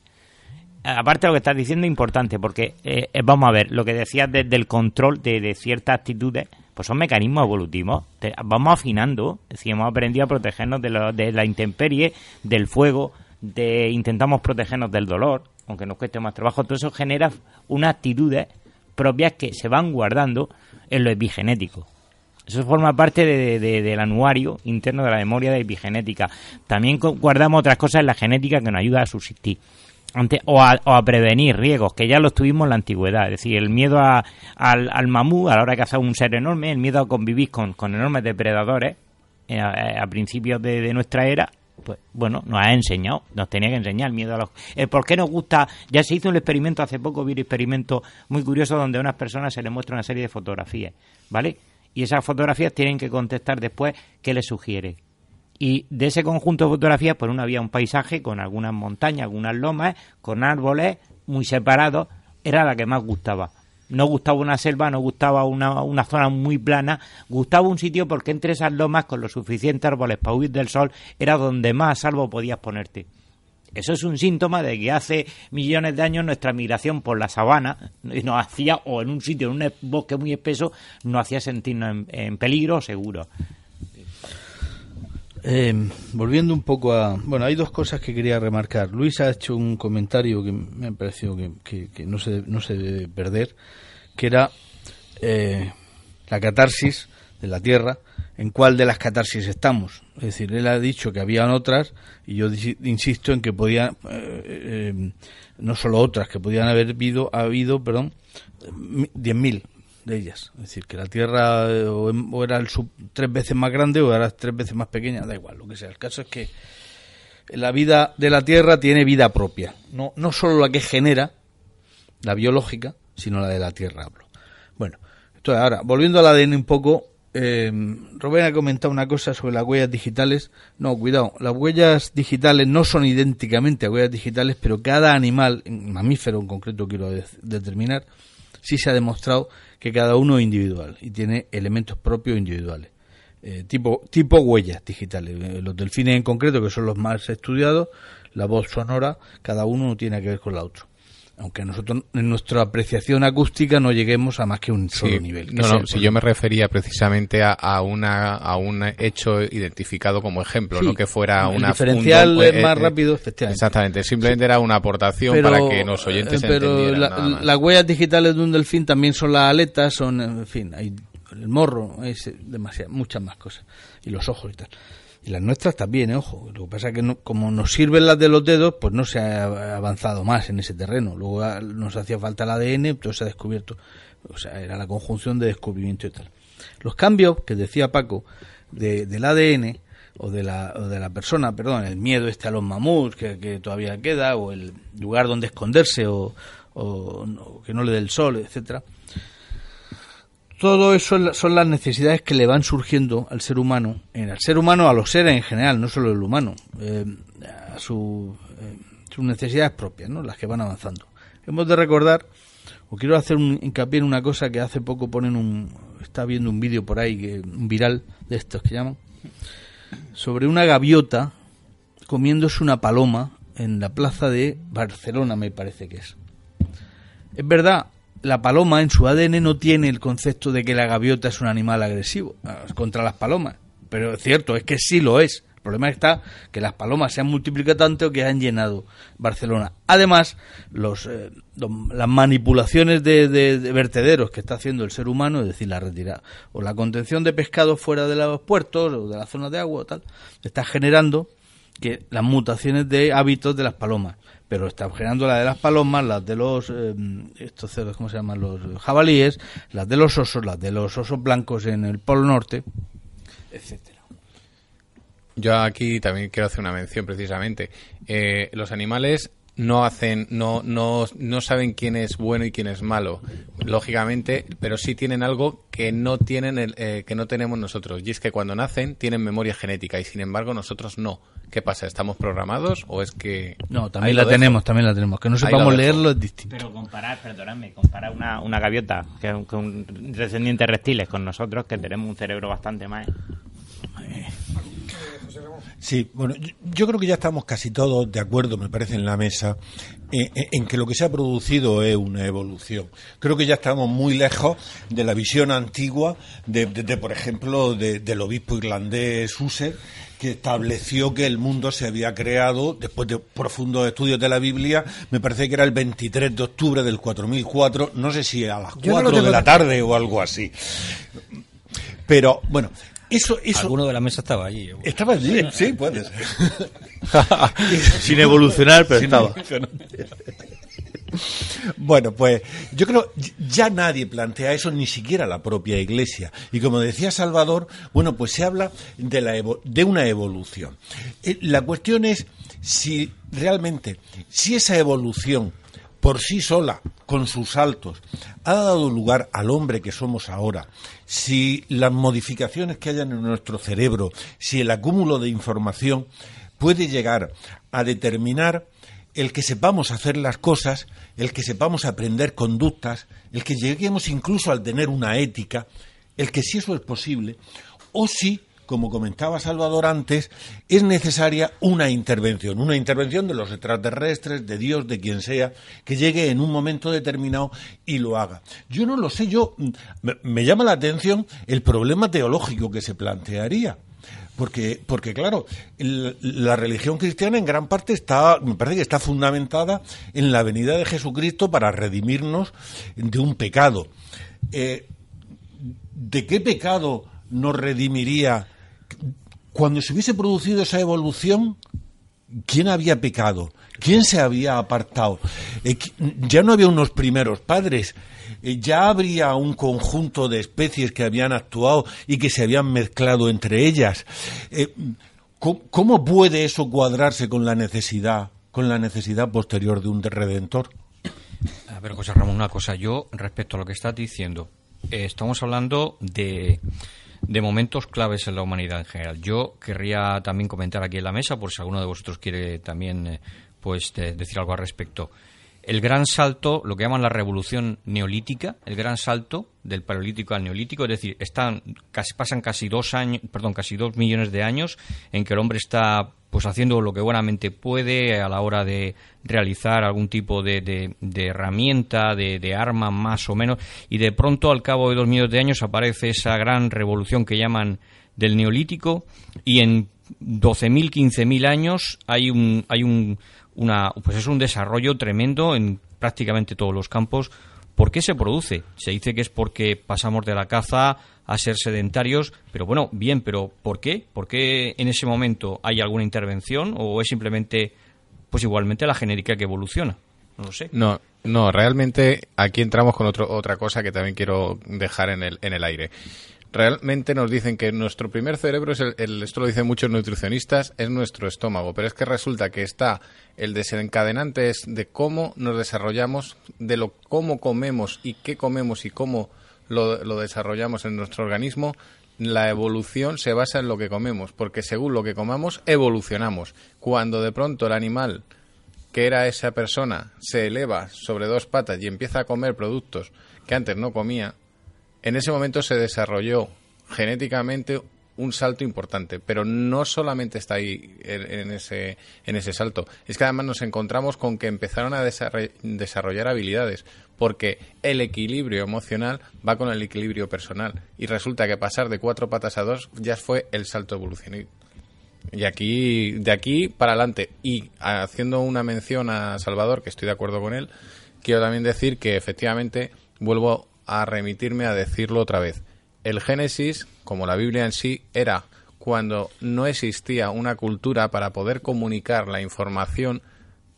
Aparte de lo que estás diciendo importante, porque eh, vamos a ver, lo que decías desde el control de, de ciertas actitudes pues son mecanismos evolutivos. vamos afinando, es hemos aprendido a protegernos de, de la intemperie, del fuego, de intentamos protegernos del dolor, aunque nos cueste más trabajo. Todo eso genera unas actitudes propias que se van guardando en lo epigenético. Eso forma parte del anuario interno de la memoria de epigenética. También guardamos otras cosas en la genética que nos ayuda a subsistir. Ante, o, a, o a prevenir riesgos, que ya los tuvimos en la antigüedad. Es decir, el miedo a, al, al mamú a la hora de cazar un ser enorme, el miedo a convivir con, enormes depredadores eh, a, a principios de, nuestra era, pues bueno, nos ha enseñado, nos tenía que enseñar el miedo a los... El por qué nos gusta, ya se hizo un experimento hace poco, vi un experimento muy curioso donde a unas personas se les muestra una serie de fotografías, ¿vale? Y esas fotografías tienen que contestar después qué les sugiere. Y de ese conjunto de fotografías, pues uno había un paisaje con algunas montañas, algunas lomas, con árboles muy separados, era la que más gustaba. No gustaba una selva, no gustaba una, zona muy plana, gustaba un sitio porque entre esas lomas, con los suficientes árboles para huir del sol, era donde más a salvo podías ponerte. Eso es un síntoma de que hace millones de años nuestra migración por la sabana nos hacía, o en un sitio, en un bosque muy espeso, nos hacía sentirnos en, en peligro seguro. Eh, volviendo un poco a... Bueno, hay dos cosas que quería remarcar. Luis ha hecho un comentario que me ha parecido que, que, no, se, no se debe perder, que era eh, la catarsis de la Tierra, en cuál de las catarsis estamos. Es decir, él ha dicho que habían otras y yo insisto en que podían, eh, eh, no solo otras, que podían haber habido, habido perdón, 10.000 de ellas. Es decir, que la Tierra eh, o, o era el sub, tres veces más grande o era tres veces más pequeña, da igual, lo que sea. El caso es que la vida de la Tierra tiene vida propia. No, no solo la que genera, la biológica, sino la de la Tierra, hablo. Bueno, entonces ahora, volviendo al ADN un poco, eh, Rubén ha comentado una cosa sobre las huellas digitales. No, cuidado, las huellas digitales no son idénticamente a huellas digitales, pero cada animal, mamífero en concreto quiero de determinar, sí se ha demostrado que cada uno es individual y tiene elementos propios individuales. Eh, tipo, tipo huellas digitales. Eh, los delfines en concreto, que son los más estudiados, la voz sonora, cada uno no tiene que ver con la otra. Aunque nosotros en nuestra apreciación acústica no lleguemos a más que un solo sí, nivel. No, no, si yo me refería precisamente a, a, una, a un hecho identificado como ejemplo, sí, no que fuera el una... diferencial un, es más eh, rápido, efectivamente. Exactamente, simplemente era una aportación pero, para que los oyentes pero entendieran la, nada las huellas digitales de un delfín también son las aletas, son, en fin, hay el morro, es demasiadas, muchas más cosas. Y los ojos y tal. Y las nuestras también, ¿eh? ojo. Lo que pasa es que no, como nos sirven las de los dedos, pues no se ha avanzado más en ese terreno. Luego nos hacía falta el ADN, entonces se ha descubierto. O sea, era la conjunción de descubrimiento y tal. Los cambios que decía Paco de, del ADN o de, la, o de la persona, perdón, el miedo este a los mamuts que, todavía queda, o el lugar donde esconderse, o, o que no le dé el sol, etcétera todo eso son las necesidades que le van surgiendo al ser humano, en el ser humano, a los seres en general, no solo el humano, eh, a su, eh, sus necesidades propias, ¿no? las que van avanzando. Hemos de recordar, o quiero hacer un hincapié en una cosa que hace poco ponen un, está viendo un vídeo por ahí, que, un viral de estos que llaman, sobre una gaviota comiéndose una paloma en la plaza de Barcelona, me parece que es. Es verdad, la paloma en su ADN no tiene el concepto de que la gaviota es un animal agresivo contra las palomas. Pero es cierto, es que sí lo es. El problema está que las palomas se han multiplicado tanto que han llenado Barcelona. Además, los, eh, las manipulaciones de, de, de, vertederos que está haciendo el ser humano, es decir, la retirada o la contención de pescado fuera de los puertos o de la zona de agua o tal, está generando que las mutaciones de hábitos de las palomas pero está generando la de las palomas, las de los eh, estos cerdos, ¿cómo se llaman? Los jabalíes, las de los osos, las de los osos blancos en el Polo Norte, etcétera. Yo aquí también quiero hacer una mención precisamente. Eh, los animales no hacen, no, no, no saben quién es bueno y quién es malo, lógicamente, pero sí tienen algo que no tienen, el, eh, que no tenemos nosotros, y es que cuando nacen tienen memoria genética y sin embargo nosotros no. ¿Qué pasa? ¿Estamos programados o es que...? No, también la tenemos, también la tenemos. Que no sepamos leerlo es distinto. Pero comparar, perdonadme, comparar una, una gaviota que es un, descendiente de reptiles con nosotros, que tenemos un cerebro bastante más... Sí, bueno, yo creo que ya estamos casi todos de acuerdo, me parece, en la mesa, en, en, que lo que se ha producido es una evolución. Creo que ya estamos muy lejos de la visión antigua de, de, de por ejemplo, de, del obispo irlandés Husser, que estableció que el mundo se había creado, después de profundos estudios de la Biblia, me parece que era el 23 de octubre del 4004, no sé si a las 4 no de la tarde o algo así. Pero, bueno, Eso, eso. Alguno de la mesa estaba allí. Estaba allí, sí, puede ser. Sin evolucionar, pero estaba. Bueno, pues yo creo ya nadie plantea eso, ni siquiera la propia Iglesia. Y como decía Salvador, bueno, pues se habla de, la de una evolución. Eh, la cuestión es si realmente, si esa evolución por sí sola, con sus saltos, ha dado lugar al hombre que somos ahora, si las modificaciones que hayan en nuestro cerebro, si el acúmulo de información puede llegar a determinar el que sepamos hacer las cosas, el que sepamos aprender conductas, el que lleguemos incluso al tener una ética, el que si eso es posible, o si, como comentaba Salvador antes, es necesaria una intervención, una intervención de los extraterrestres, de Dios, de quien sea, que llegue en un momento determinado y lo haga. Yo no lo sé, yo me, me llama la atención el problema teológico que se plantearía. Porque, porque claro, la religión cristiana en gran parte está, me parece que está fundamentada en la venida de Jesucristo para redimirnos de un pecado. Eh, ¿De qué pecado nos redimiría cuando se hubiese producido esa evolución? ¿Quién había pecado? ¿Quién se había apartado? Eh, ya no había unos primeros padres eh, ya habría un conjunto de especies que habían actuado y que se habían mezclado entre ellas. Eh, ¿Cómo puede eso cuadrarse con la necesidad, con la necesidad posterior de un redentor? A ver, José Ramón, una cosa. Yo, respecto a lo que estás diciendo, estamos hablando de, de momentos claves en la humanidad en general. Yo querría también comentar aquí en la mesa, por si alguno de vosotros quiere también pues decir algo al respecto el gran salto, lo que llaman la revolución neolítica, el gran salto del paleolítico al neolítico, es decir, están, casi, pasan casi dos años, perdón, casi dos millones de años en que el hombre está pues haciendo lo que buenamente puede a la hora de realizar algún tipo de, de, herramienta, de, de, arma más o menos, y de pronto al cabo de dos millones de años aparece esa gran revolución que llaman del neolítico y en 12.000, 15.000 años hay un, hay un una, pues es un desarrollo tremendo en prácticamente todos los campos. ¿Por qué se produce? Se dice que es porque pasamos de la caza a ser sedentarios, pero bueno, bien, pero ¿por qué? ¿Por qué en ese momento hay alguna intervención o es simplemente, pues igualmente la genética que evoluciona? No lo sé. No, no, realmente aquí entramos con otro, otra cosa que también quiero dejar en el, en el aire realmente nos dicen que nuestro primer cerebro es el, esto lo dicen muchos nutricionistas, es nuestro estómago, pero es que resulta que está el desencadenante es de cómo nos desarrollamos, de lo cómo comemos y qué comemos y cómo lo, desarrollamos en nuestro organismo. La evolución se basa en lo que comemos, porque según lo que comamos evolucionamos. Cuando de pronto el animal que era esa persona se eleva sobre dos patas y empieza a comer productos que antes no comía, en ese momento se desarrolló genéticamente un salto importante, pero no solamente está ahí en, ese, en ese salto, es que además nos encontramos con que empezaron a desarrollar habilidades, porque el equilibrio emocional va con el equilibrio personal, y resulta que pasar de cuatro patas a dos ya fue el salto evolucionario. Y aquí, de aquí para adelante, y haciendo una mención a Salvador, que estoy de acuerdo con él, quiero también decir que efectivamente vuelvo a remitirme a decirlo otra vez. El Génesis, como la Biblia en sí, era cuando no existía una cultura para poder comunicar la información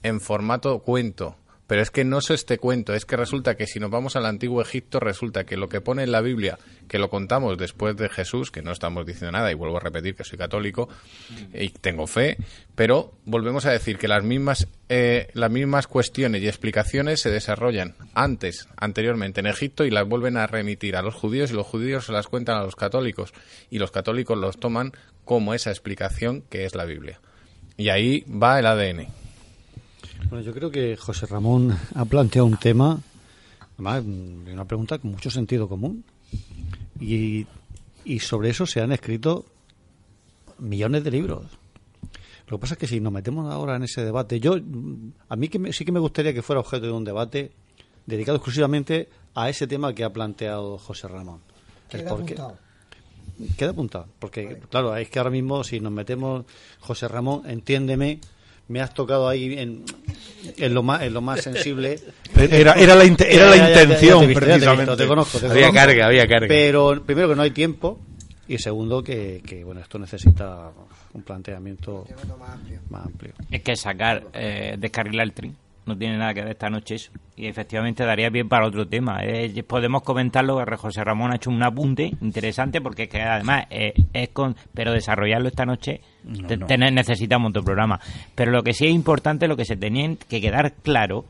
en formato cuento, pero es que no es este cuento, es que resulta que si nos vamos al antiguo Egipto, resulta que lo que pone en la Biblia, que lo contamos después de Jesús, que no estamos diciendo nada, y vuelvo a repetir que soy católico y tengo fe, pero volvemos a decir que las mismas, eh, las mismas cuestiones y explicaciones se desarrollan antes, anteriormente en Egipto, y las vuelven a remitir a los judíos, y los judíos se las cuentan a los católicos, y los católicos los toman como esa explicación que es la Biblia. Y ahí va el ADN. Bueno, yo creo que José Ramón ha planteado un tema, además, una pregunta con mucho sentido común. Y, sobre eso se han escrito millones de libros. Lo que pasa es que si nos metemos ahora en ese debate, yo a mí que sí que me gustaría que fuera objeto de un debate dedicado exclusivamente a ese tema que ha planteado José Ramón. Queda apuntado. Queda apuntado, porque claro, es que ahora mismo si nos metemos, José Ramón, entiéndeme, me has tocado ahí en, en, lo, más, en lo más sensible. Era, era la, era la intención, precisamente. Te, conozco, había carga, había carga. Pero primero que no hay tiempo y segundo que, que bueno esto necesita un planteamiento más amplio. Es que sacar, eh, descarrilar el tren no tiene nada que ver esta noche eso. Y efectivamente daría bien para otro tema. Eh, podemos comentarlo, que José Ramón ha hecho un apunte interesante porque es que además eh, es con... Pero desarrollarlo esta noche necesitamos otro programa. Pero lo que sí es importante, lo que se tenía que quedar claro,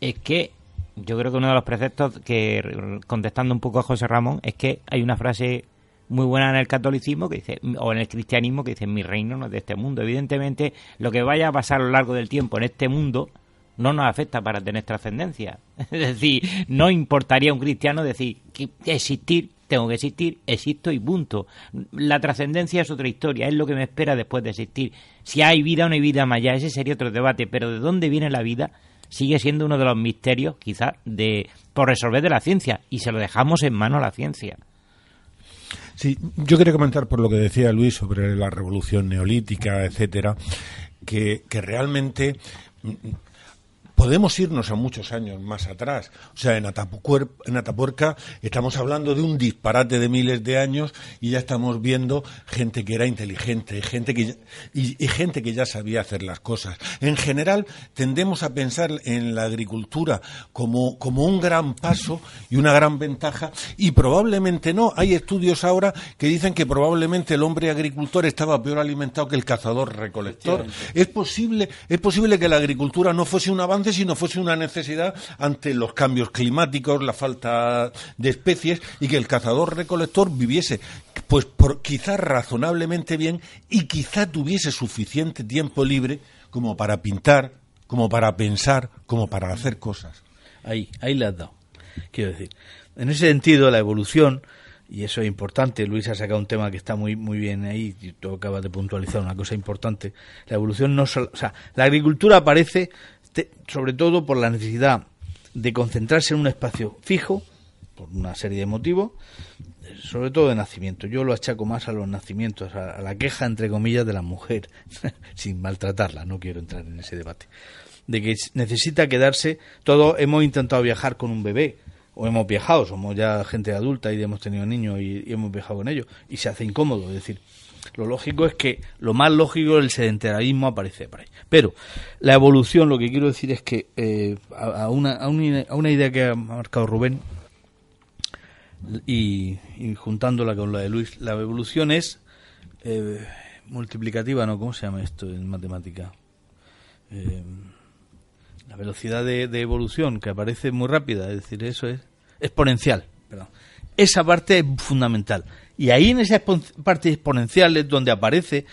es que yo creo que uno de los preceptos que, contestando un poco a José Ramón, es que hay una frase muy buena en el catolicismo que dice o en el cristianismo que dice mi reino no es de este mundo evidentemente lo que vaya a pasar a lo largo del tiempo en este mundo no nos afecta para tener trascendencia. Es decir, no importaría un cristiano decir que existir, tengo que existir, existo y punto. La trascendencia es otra historia, es lo que me espera después de existir. Si hay vida o no hay vida más allá, ese sería otro debate, pero de dónde viene la vida sigue siendo uno de los misterios, quizás, de, por resolver de la ciencia, y se lo dejamos en mano a la ciencia. Sí, yo quería comentar por lo que decía Luis sobre la revolución neolítica, etcétera, que, que realmente podemos irnos a muchos años más atrás. O sea, en, en Atapuerca estamos hablando de un disparate de miles de años y ya estamos viendo gente que era inteligente gente que, y, gente que ya sabía hacer las cosas. En general, tendemos a pensar en la agricultura como, como un gran paso y una gran ventaja y probablemente no. Hay estudios ahora que dicen que probablemente el hombre agricultor estaba peor alimentado que el cazador recolector. Es posible, es posible que la agricultura no fuese un avance si no fuese una necesidad ante los cambios climáticos, la falta de especies y que el cazador-recolector viviese, pues por, quizás razonablemente bien y quizá tuviese suficiente tiempo libre como para pintar, como para pensar, como para hacer cosas. Ahí, ahí le has dado. Quiero decir, en ese sentido, la evolución y eso es importante. Luis ha sacado un tema que está muy muy bien ahí y tú acabas de puntualizar una cosa importante. La evolución no o sea, la agricultura aparece sobre todo por la necesidad de concentrarse en un espacio fijo, por una serie de motivos, sobre todo de nacimiento. Yo lo achaco más a los nacimientos, a, la queja, entre comillas, de la mujer, sin maltratarla, no quiero entrar en ese debate, de que necesita quedarse, todos hemos intentado viajar con un bebé, o hemos viajado, somos ya gente adulta y hemos tenido niños y, y hemos viajado con ellos, y se hace incómodo, es decir, lo lógico es que lo más lógico el sedentarismo aparece por ahí. Pero la evolución, lo que quiero decir es que eh, a, una, a, una, idea que ha marcado Rubén y, juntándola con la de Luis, la evolución es eh, multiplicativa, ¿no? ¿Cómo se llama esto en matemática? Eh, la velocidad de, de, evolución que aparece muy rápida, es decir, eso es exponencial. Perdón. Esa parte es fundamental. Y ahí en esa parte exponencial es donde aparece,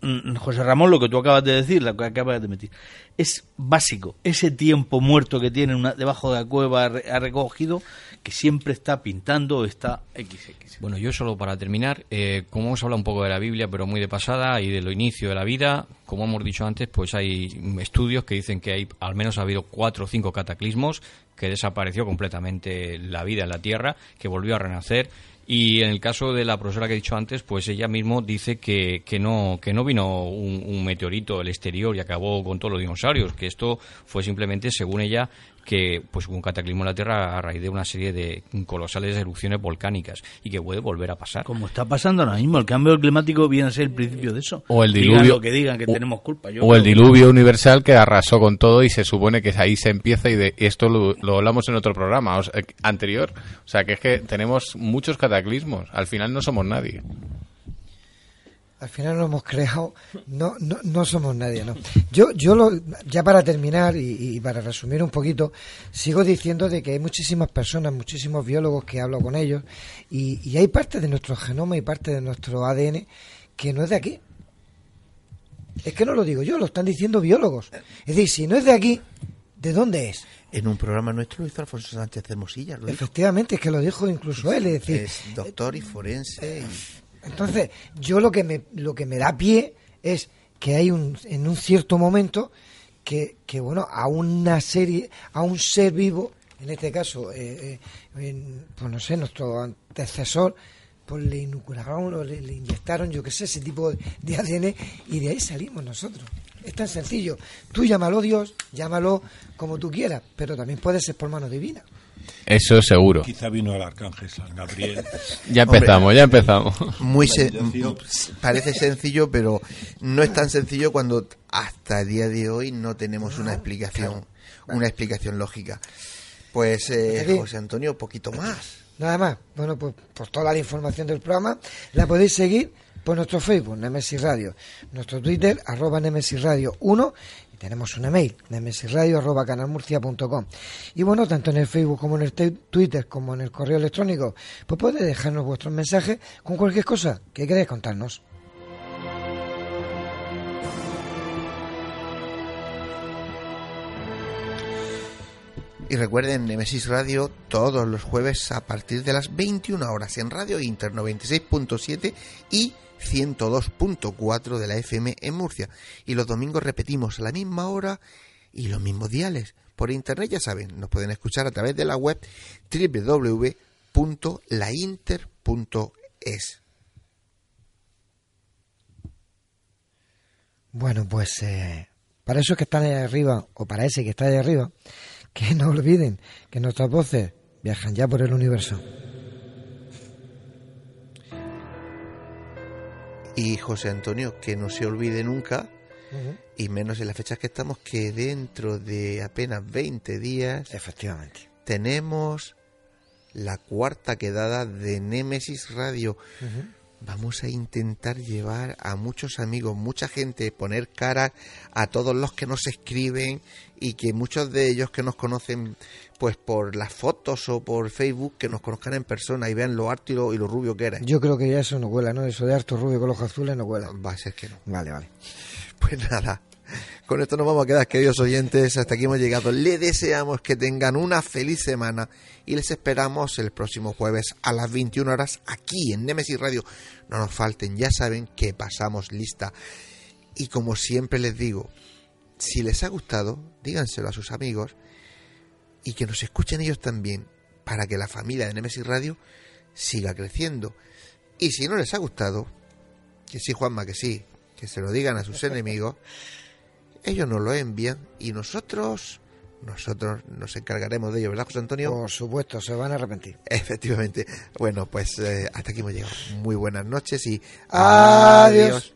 mm, José Ramón, lo que tú acabas de decir, lo que acabas de meter. Es básico, ese tiempo muerto que tiene una, debajo de la cueva ha recogido, que siempre está pintando, está XX. Bueno, yo solo para terminar, eh, como hemos hablado un poco de la Biblia, pero muy de pasada, y de lo inicio de la vida, como hemos dicho antes, pues hay estudios que dicen que hay al menos ha habido cuatro o cinco cataclismos, que desapareció completamente la vida en la Tierra, que volvió a renacer y en el caso de la profesora que he dicho antes, pues ella mismo dice que, que no que no vino un, un, meteorito del exterior y acabó con todos los dinosaurios, que esto fue simplemente, según ella, que pues hubo un cataclismo en la Tierra a raíz de una serie de colosales erupciones volcánicas y que puede volver a pasar. Como está pasando ahora mismo, el cambio climático viene a ser el principio de eso. O el diluvio. que digan que tenemos culpa. o el diluvio universal que arrasó con todo y se supone que ahí se empieza y de esto lo, hablamos en otro programa anterior. O sea que es que tenemos muchos cataclismos. Al final no somos nadie al final lo hemos creado, no, no, no somos nadie, ¿no? Yo, yo lo, ya para terminar y, para resumir un poquito, sigo diciendo de que hay muchísimas personas, muchísimos biólogos que hablo con ellos y, y hay parte de nuestro genoma y parte de nuestro ADN que no es de aquí. Es que no lo digo yo, lo están diciendo biólogos. Es decir, si no es de aquí, ¿de dónde es? En un programa nuestro lo hizo Alfonso Sánchez de Mosilla. Efectivamente, es que lo dijo incluso él. Es, decir, es doctor y forense. Y entonces, yo lo que me, lo que me da pie es que hay un, en un cierto momento que, que bueno, a una serie, a un ser vivo, en este caso, eh, eh pues no sé, nuestro antecesor, pues le inocularon o le, inyectaron, yo qué sé, ese tipo de ADN y de ahí salimos nosotros. Es tan sencillo. Tú llámalo Dios, llámalo como tú quieras, pero también puede ser por mano divina. Eso seguro. Quizá vino el arcángel San Gabriel. ya empezamos, ya empezamos. Muy parece sencillo, pero no es tan sencillo cuando hasta el día de hoy no tenemos una explicación, una explicación lógica. Pues eh, José Antonio, poquito más. Nada más. Bueno, pues por toda la información del programa la podéis seguir por nuestro Facebook, Nemesis Radio, nuestro Twitter, arroba Nemesis Radio 1 tenemos un email, nemesisradio.canalmurcia.com. Y bueno, tanto en el Facebook como en el Twitter como en el correo electrónico, pues podéis dejarnos vuestros mensajes con cualquier cosa que queráis contarnos. Y recuerden, Nemesis Radio todos los jueves a partir de las 21 horas en Radio Inter 96.7 y 102.4 de la FM en Murcia. Y los domingos repetimos a la misma hora y los mismos diales. Por internet ya saben, nos pueden escuchar a través de la web www.lainter.es. Bueno, pues eh, para esos que están ahí arriba, o para ese que está ahí arriba, que no olviden que nuestras voces viajan ya por el universo. Y José Antonio, que no se olvide nunca, y menos en las fechas que estamos, que dentro de apenas 20 días, efectivamente, tenemos la cuarta quedada de Némesis Radio. Vamos a intentar llevar a muchos amigos, mucha gente, poner cara a todos los que nos escriben y que muchos de ellos que nos conocen pues por las fotos o por Facebook que nos conozcan en persona y vean lo harto y lo, rubio que era. Yo creo que ya eso no huela, ¿no? Eso de harto rubio con los azules no huela. Va a ser que no. Vale, vale. Pues nada, con esto nos vamos a quedar, queridos oyentes. Hasta aquí hemos llegado. Le deseamos que tengan una feliz semana y les esperamos el próximo jueves a las 21 horas aquí en Nemesis Radio. No nos falten, ya saben que pasamos lista. Y como siempre les digo, si les ha gustado, díganselo a sus amigos y que nos escuchen ellos también para que la familia de Nemesis Radio siga creciendo. Y si no les ha gustado, que sí, Juanma, que sí, que se lo digan a sus enemigos, ellos nos lo envían y nosotros nosotros nos encargaremos de ello, ¿verdad, José Antonio? Por supuesto, se van a arrepentir. Efectivamente. Bueno, pues eh, hasta aquí hemos llegado. Muy buenas noches y adiós.